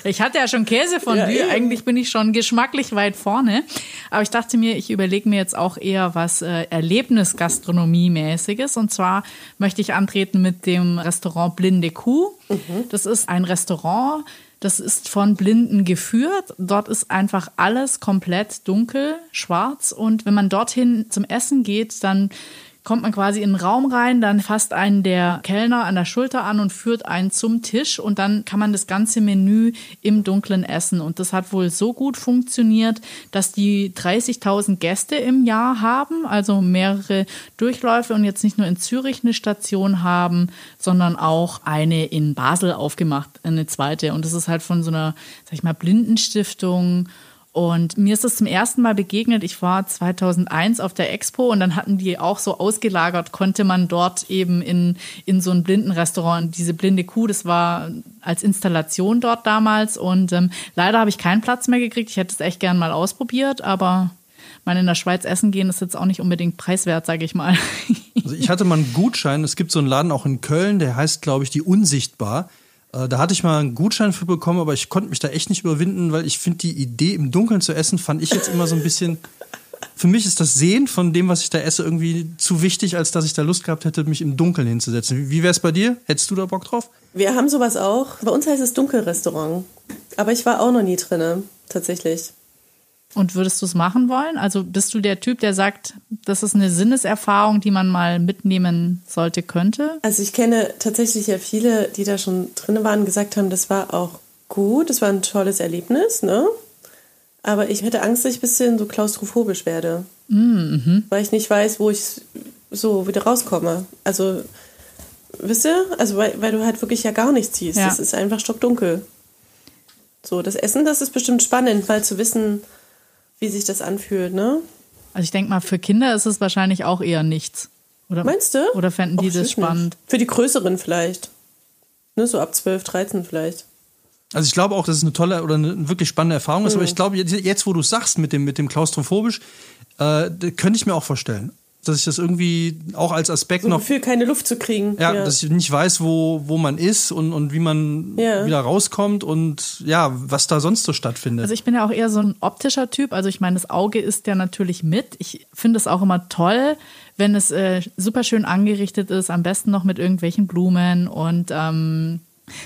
B: Ich hatte ja schon Käsefondue,
C: Ja, eben.
B: eigentlich bin ich schon geschmacklich weit vorne. Aber ich dachte mir, ich überlege mir jetzt auch eher was äh, Erlebnisgastronomie-mäßiges. Und zwar möchte ich antreten mit dem Restaurant Blinde Kuh. Das ist ein Restaurant, das ist von Blinden geführt. Dort ist einfach alles komplett dunkel, schwarz. Und wenn man dorthin zum Essen geht, dann kommt man quasi in den Raum rein, dann fasst einen der Kellner an der Schulter an und führt einen zum Tisch und dann kann man das ganze Menü im Dunkeln essen. Und das hat wohl so gut funktioniert, dass die 30.000 Gäste im Jahr haben, also mehrere Durchläufe und jetzt nicht nur in Zürich eine Station haben, sondern auch eine in Basel aufgemacht, eine zweite. Und das ist halt von so einer, sag ich mal, Blindenstiftung. Und mir ist das zum ersten Mal begegnet. Ich war 2001 auf der Expo und dann hatten die auch so ausgelagert, konnte man dort eben in, in so ein Blindenrestaurant, diese blinde Kuh, das war als Installation dort damals. Und ähm, leider habe ich keinen Platz mehr gekriegt. Ich hätte es echt gern mal ausprobiert, aber mal in der Schweiz essen gehen ist jetzt auch nicht unbedingt preiswert, sage ich mal.
A: Also ich hatte mal einen Gutschein. Es gibt so einen Laden auch in Köln, der heißt, glaube ich, die Unsichtbar. Äh, Da hatte ich mal einen Gutschein für bekommen, aber ich konnte mich da echt nicht überwinden, weil ich finde, die Idee, im Dunkeln zu essen, fand ich jetzt immer so ein bisschen. [laughs] Für mich ist das Sehen von dem, was ich da esse, irgendwie zu wichtig, als dass ich da Lust gehabt hätte, mich im Dunkeln hinzusetzen. Wie- Wie wäre es bei dir? Hättest du da Bock drauf?
C: Wir haben sowas auch. Bei uns heißt es Dunkelrestaurant. Aber ich war auch noch nie drinne, tatsächlich.
B: Und würdest du es machen wollen? Also bist du der Typ, der sagt, das ist eine Sinneserfahrung, die man mal mitnehmen sollte, könnte?
C: Also ich kenne tatsächlich ja viele, die da schon drin waren, gesagt haben, das war auch gut, das war ein tolles Erlebnis, ne? Aber ich hätte Angst, dass ich ein bisschen so klaustrophobisch werde. Weil ich nicht weiß, wo ich so wieder rauskomme. Also, wisst ihr? Also, weil, weil du halt wirklich ja gar nichts siehst.
B: Ja.
C: Es ist einfach stockdunkel. So, das Essen, das ist bestimmt spannend, mal zu wissen, wie sich das anfühlt, ne?
B: Also ich denke mal, für Kinder ist es wahrscheinlich auch eher nichts. Oder,
C: Meinst du?
B: Oder fänden die
C: Och,
B: das
C: weiß nicht.
B: spannend?
C: Für die Größeren vielleicht. Ne, so ab 12, 13 vielleicht.
A: Also ich glaube auch, dass es eine tolle oder eine wirklich spannende Erfahrung ist, aber ich
C: Mhm.
A: glaube, jetzt- wo du es sagst mit dem, mit dem klaustrophobisch, äh, könnte ich mir auch vorstellen, dass ich das irgendwie auch als Aspekt
C: So
A: noch
C: Gefühl, keine Luft zu kriegen.
A: Ja, dass ich nicht weiß, wo, wo man ist und, und wie man
C: Ja.
A: wieder rauskommt und ja, was da sonst so stattfindet.
B: Also ich bin ja auch eher so ein optischer Typ. Also ich meine, das Auge ist ja natürlich mit. Ich finde es auch immer toll, wenn es äh, super schön angerichtet ist, am besten noch mit irgendwelchen Blumen und ähm,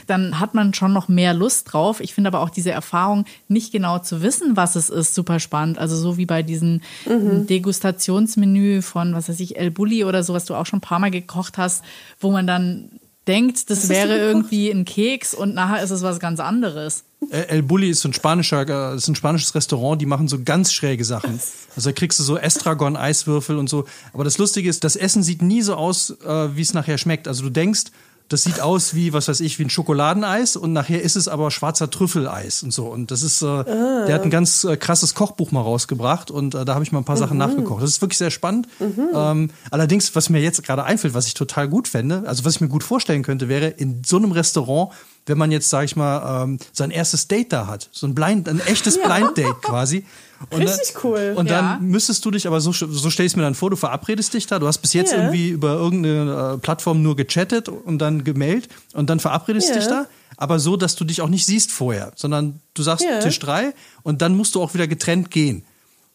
B: dann hat man schon noch mehr Lust drauf. Ich finde aber auch diese Erfahrung, nicht genau zu wissen, was es ist, super spannend. Also so wie bei diesem Degustationsmenü von, was weiß ich, El Bulli oder so, was du auch schon ein paar Mal gekocht hast, wo man dann denkt, das wäre irgendwie ein Keks und nachher ist es was ganz anderes.
A: El Bulli ist so ein spanischer, ist ein spanisches Restaurant, die machen so ganz schräge Sachen. Also da kriegst du so Estragon-Eiswürfel und so. Aber das Lustige ist, das Essen sieht nie so aus, äh, wie es nachher schmeckt. Also du denkst, das sieht aus wie, was weiß ich, wie ein Schokoladeneis und nachher ist es aber schwarzer Trüffeleis und so. Und das ist, äh,
C: Ah.
A: der hat ein ganz äh, krasses Kochbuch mal rausgebracht und äh, da habe ich mal ein paar Sachen
C: Mhm.
A: nachgekocht. Das ist wirklich sehr spannend. Ähm, allerdings, was mir jetzt gerade einfällt, was ich total gut fände, also was ich mir gut vorstellen könnte, wäre in so einem Restaurant, wenn man jetzt, sag ich mal, ähm, sein erstes Date da hat. So ein Blind, ein echtes [laughs] Blind Date quasi. Und
C: Richtig
A: dann,
C: cool.
A: Und dann
B: Ja.
A: müsstest du dich, aber so, so stell ich es mir dann vor, du verabredest dich da, du hast bis jetzt
C: Ja.
A: irgendwie über irgendeine äh, Plattform nur gechattet und dann gemailt und dann verabredest
C: Ja.
A: dich da, aber so, dass du dich auch nicht siehst vorher, sondern du sagst
C: Ja.
A: Tisch drei und dann musst du auch wieder getrennt gehen.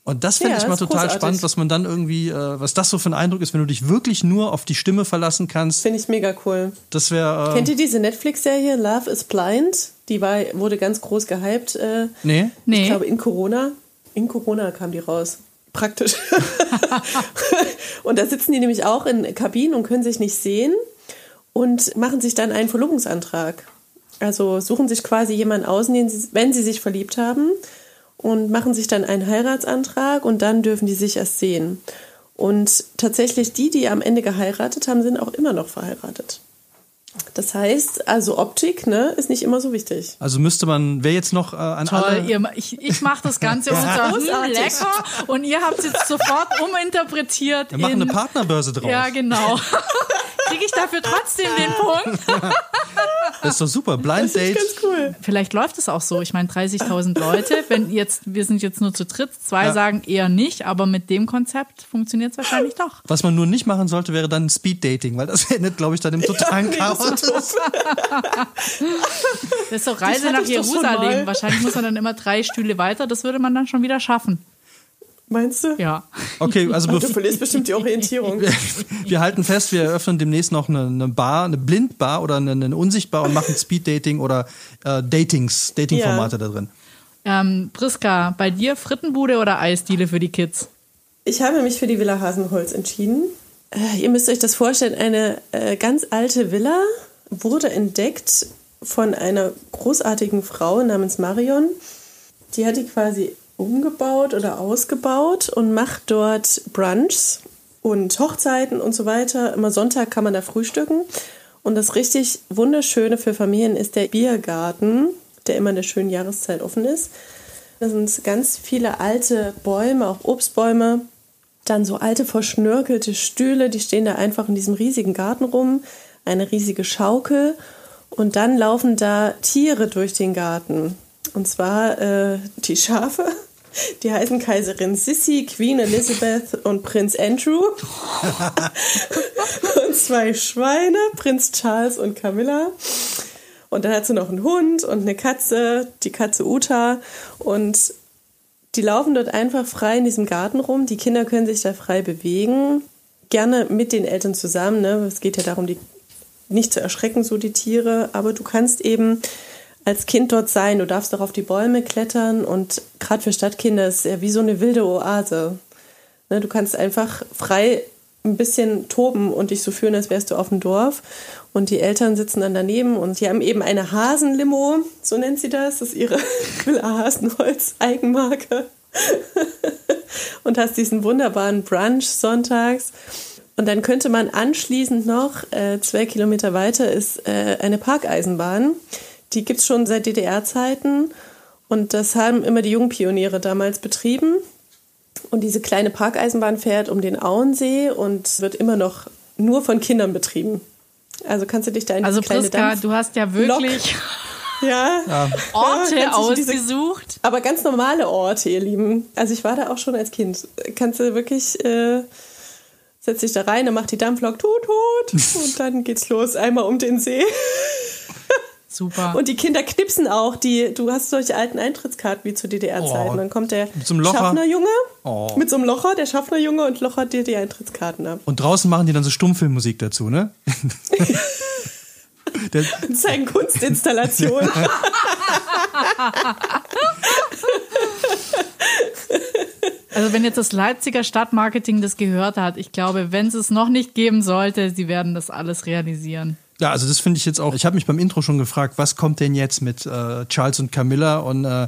A: Und das fände
C: Ja,
A: ich mal total
C: großartig.
A: spannend, was man dann irgendwie, äh, was das so für ein Eindruck ist, wenn du dich wirklich nur auf die Stimme verlassen kannst.
C: Finde ich mega cool.
A: Das wäre. Äh,
C: Kennt ihr diese Netflix-Serie Love is Blind? Die war, wurde ganz groß gehypt. Äh,
A: nee?
B: Nee.
C: Ich glaube, in Corona. In Corona kam die raus. Praktisch. [laughs] und da sitzen die nämlich auch in Kabinen und können sich nicht sehen und machen sich dann einen Verlobungsantrag. Also suchen sich quasi jemanden aus, sie, wenn sie sich verliebt haben und machen sich dann einen Heiratsantrag und dann dürfen die sich erst sehen. Und tatsächlich die, die am Ende geheiratet haben, sind auch immer noch verheiratet. Das heißt, also Optik ne, ist nicht immer so wichtig.
A: Also müsste man, wer jetzt noch äh, an
B: Toll,
A: alle.
B: ihr, ich, ich mache das Ganze [laughs] unter hm,
C: Großartig.
B: lecker und ihr habt es jetzt sofort uminterpretiert.
A: Wir machen
B: in,
A: eine Partnerbörse draus.
B: Ja, genau. [laughs] Kriege ich dafür trotzdem den Punkt? [laughs]
A: Das ist doch super. Blind Date.
C: Ganz cool.
B: Vielleicht läuft es auch so. Ich meine, 30.000 Leute, wenn jetzt, wir sind jetzt nur zu dritt, zwei
A: Ja.
B: sagen eher nicht, aber mit dem Konzept funktioniert es wahrscheinlich doch.
A: Was man nur nicht machen sollte, wäre dann Speed Dating, weil das endet, glaube ich, dann im totalen
C: nee, das
A: Chaos.
C: Doof. [laughs]
B: Das ist doch Reise nach Jerusalem. Wahrscheinlich muss man dann immer drei Stühle weiter. Das würde man dann schon wieder schaffen.
C: Meinst du?
B: Ja.
A: Okay, also
C: Du verlierst bestimmt die Orientierung. [laughs]
A: wir halten fest, wir eröffnen demnächst noch eine, eine Bar, eine Blindbar oder eine, eine Unsichtbar und machen Speed Dating oder äh, Datings, Dating-Formate da drin.
B: Ähm, Priska, bei dir Frittenbude oder Eisdiele für die Kids?
C: Ich habe mich für die Villa Hasenholz entschieden. Äh, ihr müsst euch das vorstellen, eine äh, ganz alte Villa wurde entdeckt von einer großartigen Frau namens Marion. Die hat die quasi umgebaut oder ausgebaut und macht dort Brunchs und Hochzeiten und so weiter. Immer Sonntag kann man da frühstücken. Und das richtig Wunderschöne für Familien ist der Biergarten, der immer in der schönen Jahreszeit offen ist. Da sind ganz viele alte Bäume, auch Obstbäume. Dann so alte verschnörkelte Stühle, die stehen da einfach in diesem riesigen Garten rum. Eine riesige Schaukel. Und dann laufen da Tiere durch den Garten. Und zwar äh, die Schafe. Die heißen Kaiserin Sissi, Queen Elizabeth und Prinz Andrew. [laughs] und zwei Schweine, Prinz Charles und Camilla. Und dann hat sie noch einen Hund und eine Katze, die Katze Uta. Und die laufen dort einfach frei in diesem Garten rum. Die Kinder können sich da frei bewegen. Gerne mit den Eltern zusammen. Ne? Es geht ja darum, die nicht zu erschrecken, so die Tiere. Aber du kannst eben als Kind dort sein. Du darfst auch auf die Bäume klettern. Und gerade für Stadtkinder ist es ja wie so eine wilde Oase. Ne? Du kannst einfach frei ein bisschen toben und dich so fühlen, als wärst du auf dem Dorf. Und die Eltern sitzen dann daneben und die haben eben eine Hasenlimo, so nennt sie das. Das ist ihre [laughs] Hasenholz Eigenmarke. [laughs] und hast diesen wunderbaren Brunch sonntags. Und dann könnte man anschließend noch, äh, zwei Kilometer weiter ist äh, eine Parkeisenbahn. Die gibt's schon seit DDR-Zeiten. Und das haben immer die Jungpioniere damals betrieben. Und diese kleine Parkeisenbahn fährt um den Auensee und wird immer noch nur von Kindern betrieben. Also kannst du dich da in
B: Also
C: diese kleine
B: Priska,
C: Dampf
B: du hast ja wirklich [laughs]
C: ja,
B: Orte [laughs]
C: Ja, du diese-
B: ausgesucht.
C: aber ganz normale Orte, ihr Lieben. Also ich war da auch schon als Kind. Kannst du wirklich, äh, setz dich da rein, dann macht die Dampflok tut, tut [laughs] und dann geht's los, einmal um den See.
B: Super.
C: Und die Kinder knipsen auch. Die, du hast solche alten Eintrittskarten wie zu DDR-Zeiten.
A: Oh.
C: dann kommt der
A: Mit so einem Locher.
C: Schaffnerjunge
A: Oh.
C: mit so einem Locher, der Schaffnerjunge und lochert dir die Eintrittskarten ab.
A: Und draußen machen die dann so Stummfilmmusik dazu, ne? [laughs] Der,
C: Das ist eine Kunstinstallation. [laughs]
B: Also wenn jetzt das Leipziger Stadtmarketing das gehört hat, ich glaube, wenn es es noch nicht geben sollte, sie werden das alles realisieren.
A: Ja, also das finde ich jetzt auch. Ich habe mich beim Intro schon gefragt, was kommt denn jetzt mit äh, Charles und Camilla und, äh,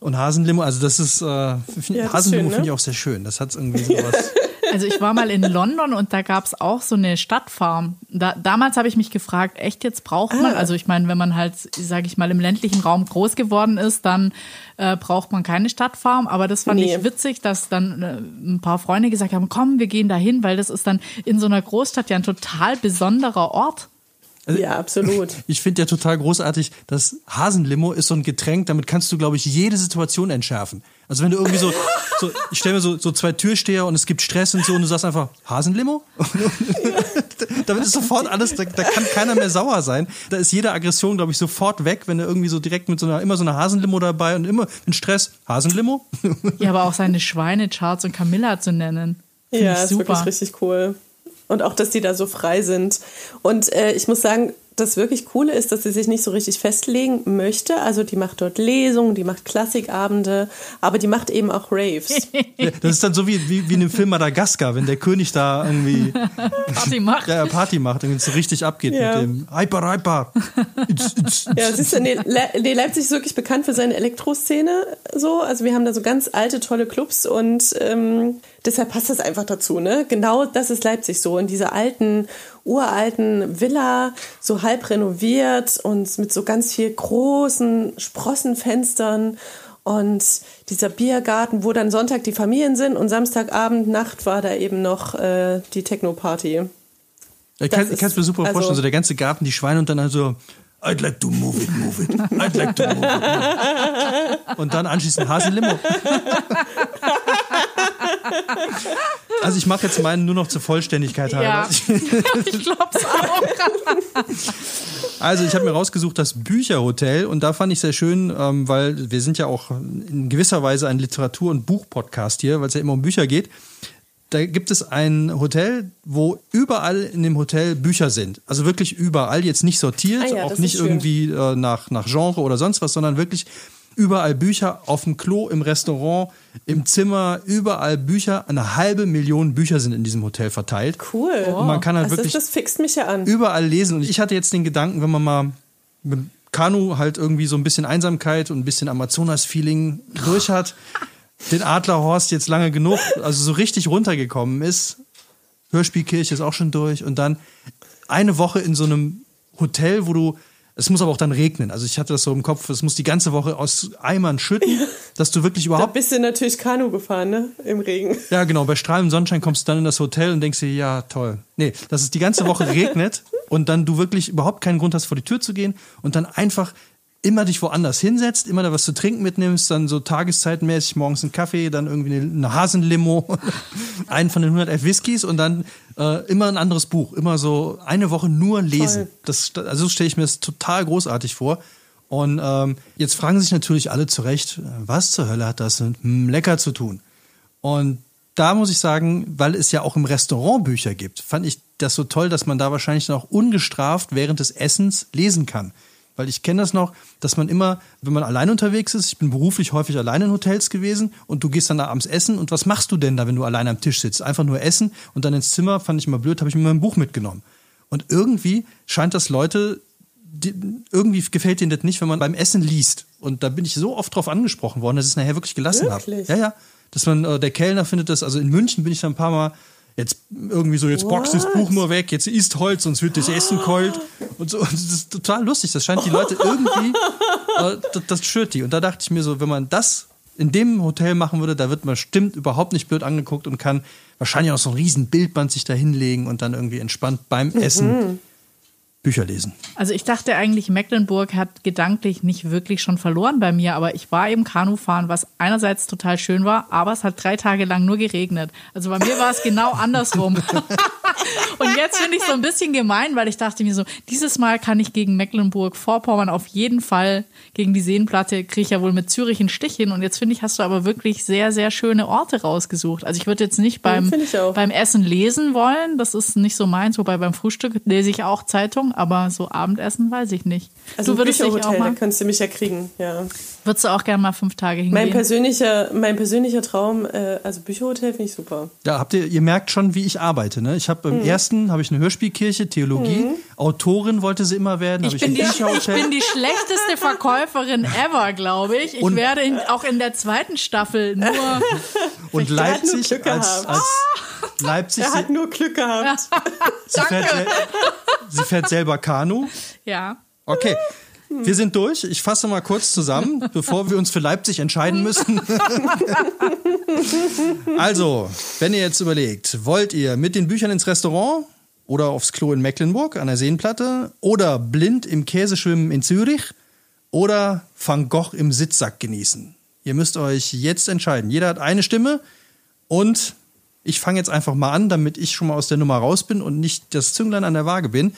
A: und Hasenlimo? Also das ist, äh, find,
C: Ja, das
A: Hasenlimo
C: ne?
A: finde ich auch sehr schön. Das hat irgendwie sowas. [laughs]
B: Also ich war mal in London und da gab es auch so eine Stadtfarm. Da, damals habe ich mich gefragt, echt jetzt braucht man,
C: Ah.
B: also ich meine, wenn man halt, sage ich mal, im ländlichen Raum groß geworden ist, dann äh, braucht man keine Stadtfarm. Aber das fand
C: Nee.
B: ich witzig, dass dann äh, ein paar Freunde gesagt haben, komm, wir gehen dahin, weil das ist dann in so einer Großstadt ja ein total besonderer Ort.
C: Ja, absolut. [laughs]
A: Ich finde ja total großartig, das Hasenlimo ist so ein Getränk, damit kannst du, glaube ich, jede Situation entschärfen. Also wenn du irgendwie so, so ich stelle mir so, so zwei Türsteher und es gibt Stress und so und du sagst einfach, Hasenlimo? [laughs] Damit ist sofort alles, da, da kann keiner mehr sauer sein. Da ist jede Aggression, glaube ich, sofort weg, wenn du irgendwie so direkt mit so einer, immer so einer Hasenlimo dabei und immer mit Stress, Hasenlimo?
B: Ja, aber auch seine Schweine Charles und Camilla zu nennen.
C: Ja,
B: ich
C: ist
B: super.
C: wirklich richtig cool. Und auch, dass die da so frei sind. Und äh, ich muss sagen, das wirklich Coole ist, dass sie sich nicht so richtig festlegen möchte. Also die macht dort Lesungen, die macht Klassikabende, aber die macht eben auch Raves. [laughs]
A: Das ist dann so wie, wie, wie in dem Film Madagaskar, wenn der König da irgendwie [laughs]
B: Party macht.
A: ja, Party macht und es so richtig abgeht
C: Ja.
A: mit dem Hyper, Hyper. [laughs]
C: Ja, siehst du, nee, Le nee, Leipzig ist wirklich bekannt für seine Elektroszene. So, also wir haben da so ganz alte, tolle Clubs und ähm, deshalb passt das einfach dazu. Ne? Genau das ist Leipzig so. In dieser alten, uralten Villa, so halb renoviert und mit so ganz viel großen Sprossenfenstern. Und dieser Biergarten, wo dann Sonntag die Familien sind und Samstagabend, Nacht war da eben noch äh, die Techno-Party.
A: Ich kann
C: Das
A: es mir super
C: ist-
A: vorstellen,
C: also-
A: so der ganze Garten, die Schweine und dann halt so, I'd like to move it, move it, I'd like to move it. [laughs] Und dann anschließend Haselimo. [laughs] [laughs] Also ich mache jetzt meinen nur noch zur Vollständigkeit
B: Ja,
A: halber. [laughs]
B: ich glaub's auch.
A: Also ich habe mir rausgesucht das Bücherhotel und da fand ich sehr schön, ähm, weil wir sind ja auch in gewisser Weise ein Literatur- und Buchpodcast hier, weil es ja immer um Bücher geht. Da gibt es ein Hotel, wo überall in dem Hotel Bücher sind. Also wirklich überall, jetzt nicht sortiert,
C: Ah ja,
A: auch nicht irgendwie äh, nach, nach Genre oder sonst was, sondern wirklich überall Bücher, auf dem Klo, im Restaurant, im Zimmer, überall Bücher. Eine halbe Million Bücher sind in diesem Hotel verteilt.
C: Cool.
A: Und man kann halt
C: also
A: wirklich
C: das, fixt mich ja an.
A: überall lesen. Und ich hatte jetzt den Gedanken, wenn man mal mit Kanu halt irgendwie so ein bisschen Einsamkeit und ein bisschen Amazonas-Feeling durch hat, [laughs] den Adlerhorst jetzt lange genug, also so richtig runtergekommen ist, Hörspielkirche ist auch schon durch und dann eine Woche in so einem Hotel, wo du, es muss aber auch dann regnen. Also ich hatte das so im Kopf, es muss die ganze Woche aus Eimern schütten, dass du wirklich
C: Da
A: überhaupt
C: bist du natürlich Kanu gefahren, ne? Im Regen.
A: ja, genau. Bei strahlendem Sonnenschein kommst du dann in das Hotel und denkst dir, ja, toll. Nee, dass es die ganze Woche regnet und dann du wirklich überhaupt keinen Grund hast, vor die Tür zu gehen und dann einfach immer dich woanders hinsetzt, immer da was zu trinken mitnimmst, dann so tageszeitmäßig morgens einen Kaffee, dann irgendwie eine, Hasenlimo, [laughs] einen von den 111 Whiskys und dann äh, immer ein anderes Buch. Immer so eine Woche nur lesen. Das, also so stelle ich mir das total großartig vor. Und ähm, jetzt fragen sich natürlich alle zu Recht, äh, was zur Hölle hat das mit hm, lecker zu tun? Und da muss ich sagen, weil es ja auch im Restaurant Bücher gibt, fand ich das so toll, dass man da wahrscheinlich noch ungestraft während des Essens lesen kann. Weil ich kenne das noch, dass man immer, wenn man allein unterwegs ist, ich bin beruflich häufig allein in Hotels gewesen und du gehst dann da abends essen und was machst du denn da, wenn du allein am Tisch sitzt? Einfach nur essen und dann ins Zimmer, fand ich immer blöd, habe ich mir mein Buch mitgenommen. Und irgendwie scheint das Leute, die, irgendwie gefällt denen das nicht, wenn man beim Essen liest. Und da bin ich so oft drauf angesprochen worden, dass ich es nachher wirklich gelassen habe. Ja, ja. Dass man, äh, der Kellner findet das, also in München bin ich da ein paar Mal, jetzt irgendwie so, jetzt boxt das? Buch nur weg, jetzt isst Holz, sonst wird das Essen kalt. Und so, und das ist total lustig. Das scheint die Leute irgendwie, äh, das, das stört die. Und da dachte ich mir so, wenn man das in dem Hotel machen würde, da wird man stimmt überhaupt nicht blöd angeguckt und kann wahrscheinlich auch so ein riesen Bildband sich da hinlegen und dann irgendwie entspannt beim Essen Bücher lesen.
B: Also ich dachte eigentlich, Mecklenburg hat gedanklich nicht wirklich schon verloren bei mir, aber ich war eben Kanufahren, was einerseits total schön war, aber es hat drei Tage lang nur geregnet. Also bei mir war es genau andersrum. [laughs] Und jetzt finde ich so ein bisschen gemein, weil ich dachte mir so, dieses Mal kann ich gegen Mecklenburg-Vorpommern auf jeden Fall gegen die Seenplatte, kriege ich ja wohl mit Zürich einen Stich hin. Und jetzt finde ich, hast du aber wirklich sehr, sehr schöne Orte rausgesucht. Also ich würde jetzt nicht beim, beim Essen lesen wollen, das ist nicht so meins, wobei beim Frühstück lese ich auch Zeitung, aber so Abendessen weiß ich nicht.
C: Also
B: du würdest dich auch
C: Bücherhotel, da
B: mal,
C: könntest du mich ja kriegen, ja.
B: würdest du auch gerne mal fünf Tage hingehen?
C: Mein persönlicher, mein persönlicher Traum, äh, also Bücherhotel finde ich super.
A: Ja, habt ihr, ihr merkt schon, wie ich arbeite. Ne? Ich habe
C: Mhm.
A: im ersten habe ich eine Hörspielkirche, Theologie, Autorin wollte sie immer werden.
B: ich bin,
A: ein
B: die, ich bin die schlechteste Verkäuferin ever, glaube ich. Ich
A: Und-
B: werde in, auch in der zweiten Staffel nur. [laughs]
A: und
C: nur
A: Leipzig
C: Glück
A: als, als, [laughs] Leipzig.
C: Er hat
A: sie,
C: nur Glück gehabt. [laughs]
A: sie, fährt, sel- sie fährt selber Kanu.
B: Ja.
A: Okay. Wir sind durch. Ich fasse mal kurz zusammen, [laughs] bevor wir uns für Leipzig entscheiden müssen. [laughs] also, wenn ihr jetzt überlegt, wollt ihr mit den Büchern ins Restaurant oder aufs Klo in Mecklenburg an der Seenplatte oder blind im Käseschwimmen in Zürich oder Van Gogh im Sitzsack genießen? Ihr müsst euch jetzt entscheiden. Jeder hat eine Stimme und ich fange jetzt einfach mal an, damit ich schon mal aus der Nummer raus bin und nicht das Zünglein an der Waage bin.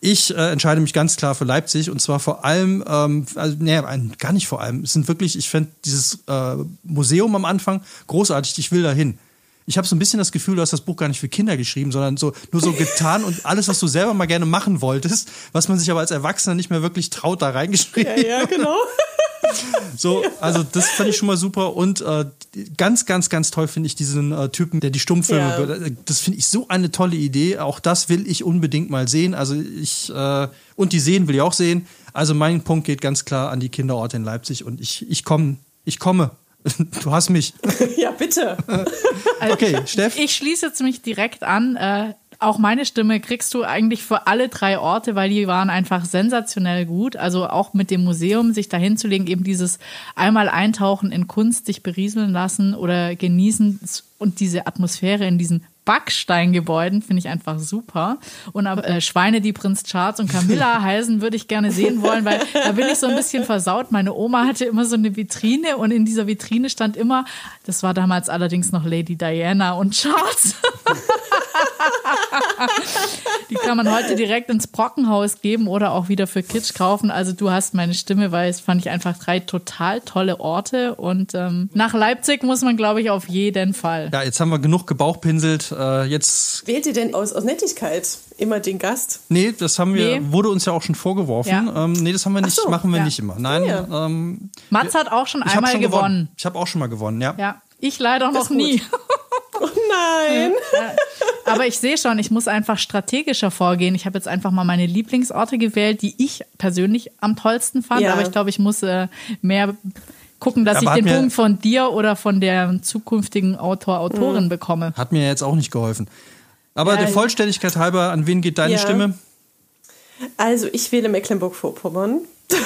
A: Ich äh, entscheide mich ganz klar für Leipzig und zwar vor allem, ähm, also, nee, gar nicht vor allem. Es sind wirklich, ich fände dieses äh, Museum am Anfang großartig. Ich will dahin. Ich habe so ein bisschen das Gefühl, du hast das Buch gar nicht für Kinder geschrieben, sondern so nur so getan und alles, was du selber mal gerne machen wolltest, was man sich aber als Erwachsener nicht mehr wirklich traut, da reingeschrieben.
C: Ja, ja, genau. [laughs]
A: So, also das fand ich schon mal super und äh, ganz, ganz, ganz toll finde ich diesen äh, Typen, der die Stummfilme.
C: Ja.
A: Das finde ich so eine tolle Idee. Auch das will ich unbedingt mal sehen. Also ich äh, und die sehen will ich auch sehen. Also mein Punkt geht ganz klar an die Kinderorte in Leipzig und ich ich komme, ich komme. [laughs] Du hast mich. [laughs]
C: Ja, bitte. [laughs]
A: Okay, Steff.
B: Ich schließe jetzt mich direkt an. Auch meine Stimme kriegst du eigentlich für alle drei Orte, weil die waren einfach sensationell gut. Also auch mit dem Museum, sich dahin zu legen, eben dieses einmal eintauchen in Kunst, sich berieseln lassen oder genießen und diese Atmosphäre in diesen Backsteingebäuden finde ich einfach super. Und äh, Schweine, die Prinz Charles und Camilla [laughs] heißen, würde ich gerne sehen wollen, weil da bin ich so ein bisschen versaut. Meine Oma hatte immer so eine Vitrine und in dieser Vitrine stand immer, das war damals allerdings noch Lady Diana und Charles. [laughs] Die kann man heute direkt ins Brockenhaus geben oder auch wieder für Kitsch kaufen. Also du hast meine Stimme, weil es fand ich einfach drei total tolle Orte. Und ähm, nach Leipzig muss man, glaube ich, auf jeden Fall.
A: Ja, jetzt haben wir genug gebauchpinselt. Äh, jetzt,
C: Wählt ihr denn aus, aus Nettigkeit immer den Gast?
A: nee, das haben wir,
B: Nee.
A: wurde uns ja auch schon vorgeworfen.
B: Ja.
A: Ähm, nee, das haben wir nicht,
C: so,
A: machen wir
B: ja.
A: nicht immer. Nein,
C: Ja.
A: ähm,
B: Mats hat auch schon einmal
A: schon
B: gewonnen.
A: gewonnen. Ich habe auch schon mal gewonnen, ja.
B: Ja, ich leider
C: Das
B: noch nie.
C: Oh nein. [laughs]
B: Aber ich sehe schon, ich muss einfach strategischer vorgehen. Ich habe jetzt einfach mal meine Lieblingsorte gewählt, die ich persönlich am tollsten fand.
C: Ja.
B: Aber ich glaube, ich muss äh, mehr gucken, dass
A: Aber
B: ich den
A: mir-
B: Punkt von dir oder von der zukünftigen Autor, Autorin bekomme.
A: Hat mir jetzt auch nicht geholfen. Aber
C: Ja,
A: der. Vollständigkeit halber, an wen geht deine
C: Ja.
A: Stimme?
C: Also ich wähle Mecklenburg-Vorpommern. [laughs]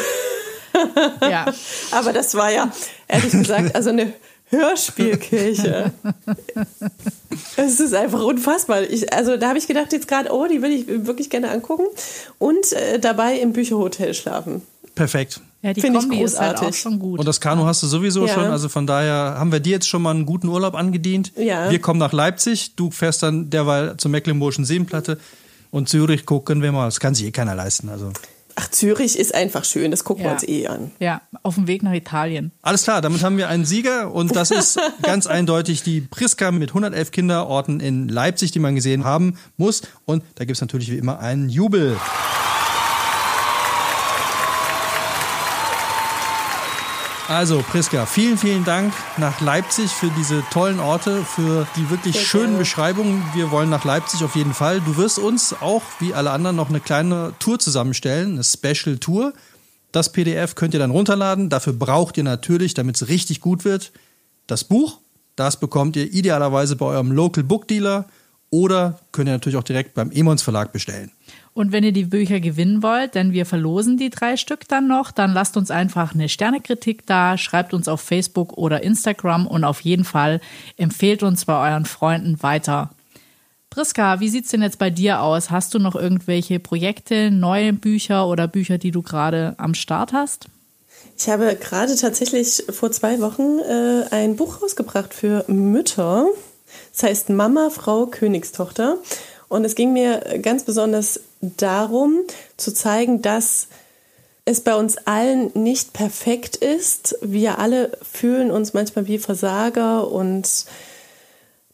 B: Ja.
C: Aber das war ja, ehrlich gesagt, also eine Hörspielkirche. [laughs] Es ist einfach unfassbar. Ich, also da habe ich gedacht jetzt gerade, oh, die will ich wirklich gerne angucken. Und äh, dabei im Bücherhotel schlafen.
A: Perfekt.
B: Ja, die
C: Finde ich
B: Kombi ist halt auch
C: großartig.
B: schon gut.
A: Und das Kanu hast du sowieso
C: Ja.
A: schon. Also von daher haben wir dir jetzt schon mal einen guten Urlaub angedient.
C: Ja.
A: Wir kommen nach Leipzig. Du fährst dann derweil zur Mecklenburgischen Seenplatte. Und Zürich gucken wir mal. Das kann sich eh keiner leisten. Also
C: Ach, Zürich ist einfach schön, das gucken wir
B: Ja.
C: uns eh an.
B: ja, auf dem Weg nach Italien.
A: alles klar, damit haben wir einen Sieger. Und das ist [laughs] ganz eindeutig die Priska mit 111 Kinderorten in Leipzig, die man gesehen haben muss. Und da gibt es natürlich wie immer einen Jubel. Also, Priska, vielen, vielen Dank nach Leipzig für diese tollen Orte, für die wirklich
C: Sehr
A: schönen
C: gerne.
A: Beschreibungen. Wir wollen nach Leipzig auf jeden Fall. Du wirst uns auch, wie alle anderen, noch eine kleine Tour zusammenstellen, eine Special Tour. Das PDF könnt ihr dann runterladen. Dafür braucht ihr natürlich, damit es richtig gut wird, das Buch. Das bekommt ihr idealerweise bei eurem Local Book Dealer oder könnt ihr natürlich auch direkt beim Emons Verlag bestellen.
B: Und wenn ihr die Bücher gewinnen wollt, denn wir verlosen die drei Stück dann noch, dann lasst uns einfach eine Sternekritik da, schreibt uns auf Facebook oder Instagram und auf jeden Fall empfehlt uns bei euren Freunden weiter. Priska, wie sieht's denn jetzt bei dir aus? Hast du noch irgendwelche Projekte, neue Bücher oder Bücher, die du gerade am Start hast?
C: Ich habe gerade tatsächlich vor zwei Wochen äh, ein Buch rausgebracht für Mütter. Das heißt Mama, Frau, Königstochter. Und es ging mir ganz besonders darum, zu zeigen, dass es bei uns allen nicht perfekt ist. Wir alle fühlen uns manchmal wie Versager und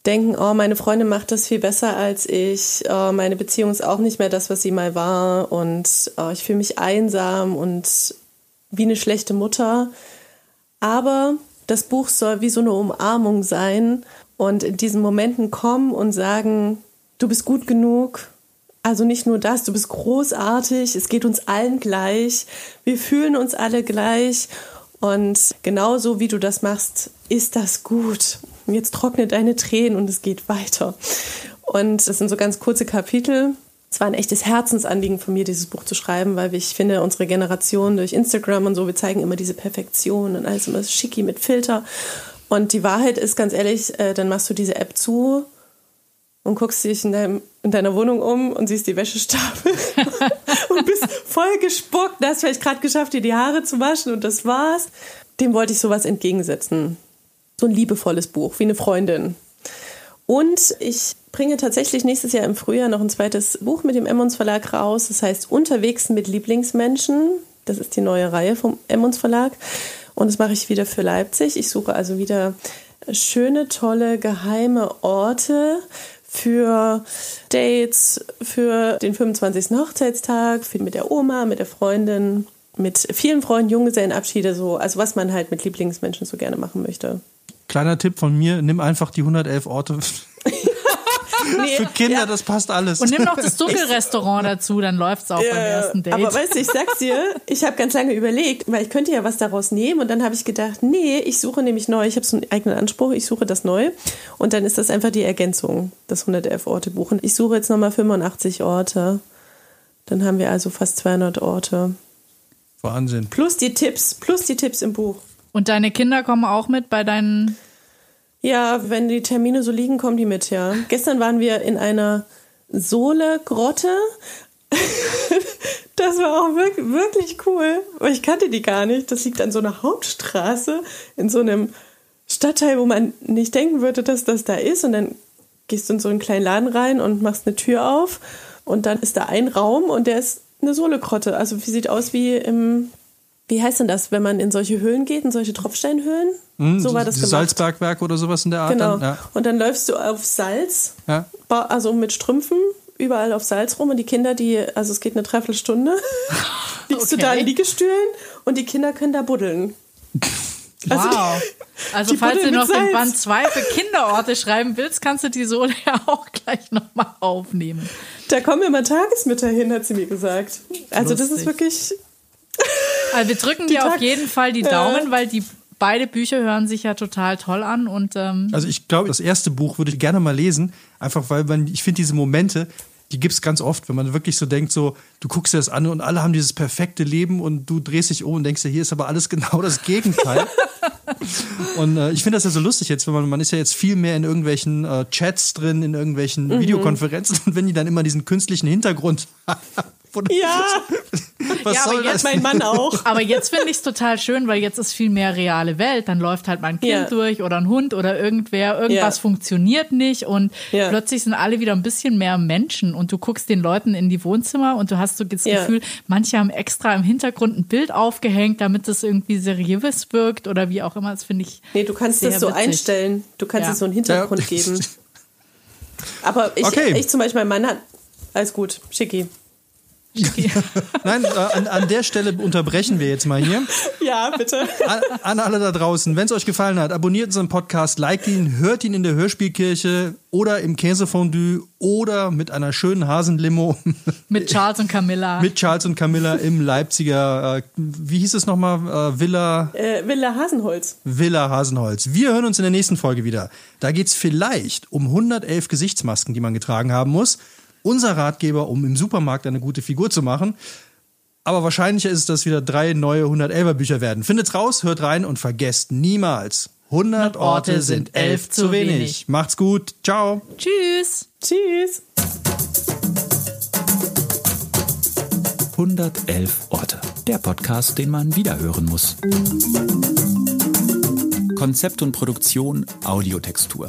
C: denken, oh, meine Freundin macht das viel besser als ich, oh, meine Beziehung ist auch nicht mehr das, was sie mal war und oh, ich fühle mich einsam und wie eine schlechte Mutter. Aber das Buch soll wie so eine Umarmung sein und in diesen Momenten kommen und sagen, du bist gut genug. Also nicht nur das, du bist großartig, es geht uns allen gleich, wir fühlen uns alle gleich und genauso wie du das machst, ist das gut. jetzt trockne deine Tränen und es geht weiter. Und das sind so ganz kurze Kapitel. Es war ein echtes Herzensanliegen von mir, dieses Buch zu schreiben, weil ich finde, unsere Generation durch Instagram und so, wir zeigen immer diese Perfektion und alles immer schicki mit Filter. Und die Wahrheit ist ganz ehrlich, äh, dann machst du diese App zu und guckst dich in, deinem, in deiner Wohnung um und siehst die Wäschestapel [laughs] und bist voll gespuckt. Du hast vielleicht gerade geschafft, dir die Haare zu waschen und das war's. Dem wollte ich sowas entgegensetzen. So ein liebevolles Buch, wie eine Freundin. Und ich bringe tatsächlich nächstes Jahr im Frühjahr noch ein zweites Buch mit dem Emmons Verlag raus. Das heißt Unterwegs mit Lieblingsmenschen. Das ist die neue Reihe vom Emmons Verlag. Und das mache ich wieder für Leipzig. Ich suche also wieder schöne, tolle, geheime Orte für Dates, für den 25. Hochzeitstag, für mit der Oma, mit der Freundin, mit vielen Freunden, Junggesellenabschiede, so, also was man halt mit Lieblingsmenschen so gerne machen möchte.
A: Kleiner Tipp von mir, nimm einfach die 111 Orte. Nee, Für Kinder, ja. das passt alles.
B: Und nimm noch das [laughs] Dunkelrestaurant dazu, dann läuft es auch ja, beim ersten Date.
C: Aber weißt du, ich sag's dir, ich habe ganz lange überlegt, weil ich könnte ja was daraus nehmen und dann habe ich gedacht, nee, ich suche nämlich neu, ich habe so einen eigenen Anspruch, ich suche das neu und dann ist das einfach die Ergänzung, das 111 Orte buchen. Ich suche jetzt nochmal 85 Orte. Dann haben wir also fast 200 Orte.
A: Wahnsinn.
C: Plus die Tipps, plus die Tipps im Buch.
B: Und deine Kinder kommen auch mit bei deinen
C: ja, wenn die Termine so liegen, kommen die mit, ja. Gestern waren wir in einer Sohle-Grotte. [laughs] das war auch wirklich, wirklich cool. Ich kannte die gar nicht. Das liegt an so einer Hauptstraße in so einem Stadtteil, wo man nicht denken würde, dass das da ist. Und dann gehst du in so einen kleinen Laden rein und machst eine Tür auf. Und dann ist da ein Raum und der ist eine Sohle-Grotte. Also wie sieht aus wie im wie heißt denn das, wenn man in solche Höhlen geht, in solche Tropfsteinhöhlen?
A: Mm, so war das gemacht. Salzbergwerk oder sowas in der Art.
C: Genau.
A: Dann, ja.
C: Und dann läufst du auf Salz, ja. also mit Strümpfen, überall auf Salz rum und die Kinder, die, also es geht eine Dreiviertelstunde, [laughs] liegst okay. du da in Liegestühlen und die Kinder können da buddeln. [laughs]
B: Also wow. Die, also die falls du noch den Band 2 für Kinderorte schreiben willst, kannst du die Sohle ja [laughs] auch gleich nochmal aufnehmen.
C: Da kommen immer Tagesmütter hin, hat sie mir gesagt. Also Lustig. das ist wirklich
B: also wir drücken dir auf jeden Fall die Daumen, weil die beide Bücher hören sich ja total toll an und ähm
A: also ich glaube, das erste Buch würde ich gerne mal lesen, einfach weil man, ich finde diese Momente, die gibt es ganz oft, wenn man wirklich so denkt, so, du guckst dir das an und alle haben dieses perfekte Leben und du drehst dich um und denkst dir, hier ist aber alles [laughs] genau das Gegenteil. und äh, ich finde das ja so lustig jetzt, wenn man, man ist ja jetzt viel mehr in irgendwelchen äh, Chats drin, in irgendwelchen mhm. Videokonferenzen [laughs] und wenn die dann immer diesen künstlichen Hintergrund [laughs]
C: ja. [laughs] Was ja, soll das? mein Mann auch.
B: Aber jetzt finde ich es total schön, weil jetzt ist viel mehr reale Welt. Dann läuft halt mal ein Kind ja. durch oder ein Hund oder irgendwer. Irgendwas ja. funktioniert nicht und ja. plötzlich sind alle wieder ein bisschen mehr Menschen und du guckst den Leuten in die Wohnzimmer und du hast so das Gefühl, manche haben extra im Hintergrund ein Bild aufgehängt, damit es irgendwie seriös wirkt oder wie auch immer. Das finde ich.
C: Nee, du kannst das so witzig. einstellen. Du kannst es so einen Hintergrund [laughs] geben. Aber ich, okay. ich zum Beispiel, mein Mann hat. Alles gut, schicki. [laughs]
A: Nein, äh, an, an, der Stelle unterbrechen wir jetzt mal hier.
C: Ja, bitte.
A: An, an alle da draußen, wenn es euch gefallen hat, abonniert unseren Podcast, liked ihn, hört ihn in der Hörspielkirche oder im Käsefondue oder mit einer schönen Hasenlimo. [laughs]
B: Mit Charles und Camilla.
A: Mit Charles und Camilla im Leipziger, äh, wie hieß es nochmal? Äh, Villa.
C: Äh, Villa Hasenholz.
A: Villa Hasenholz. Wir hören uns in der nächsten Folge wieder. Da geht es vielleicht um 111 Gesichtsmasken, die man getragen haben muss unser Ratgeber, um im Supermarkt eine gute Figur zu machen. Aber wahrscheinlicher ist es, dass wieder drei neue 111er Bücher werden. Findet's raus, hört rein und vergesst niemals. 100 Orte sind elf zu wenig. Macht's gut. Ciao.
B: Tschüss.
C: Tschüss.
D: 111 Orte. Der Podcast, den man wiederhören muss. Konzept und Produktion Audiotextur.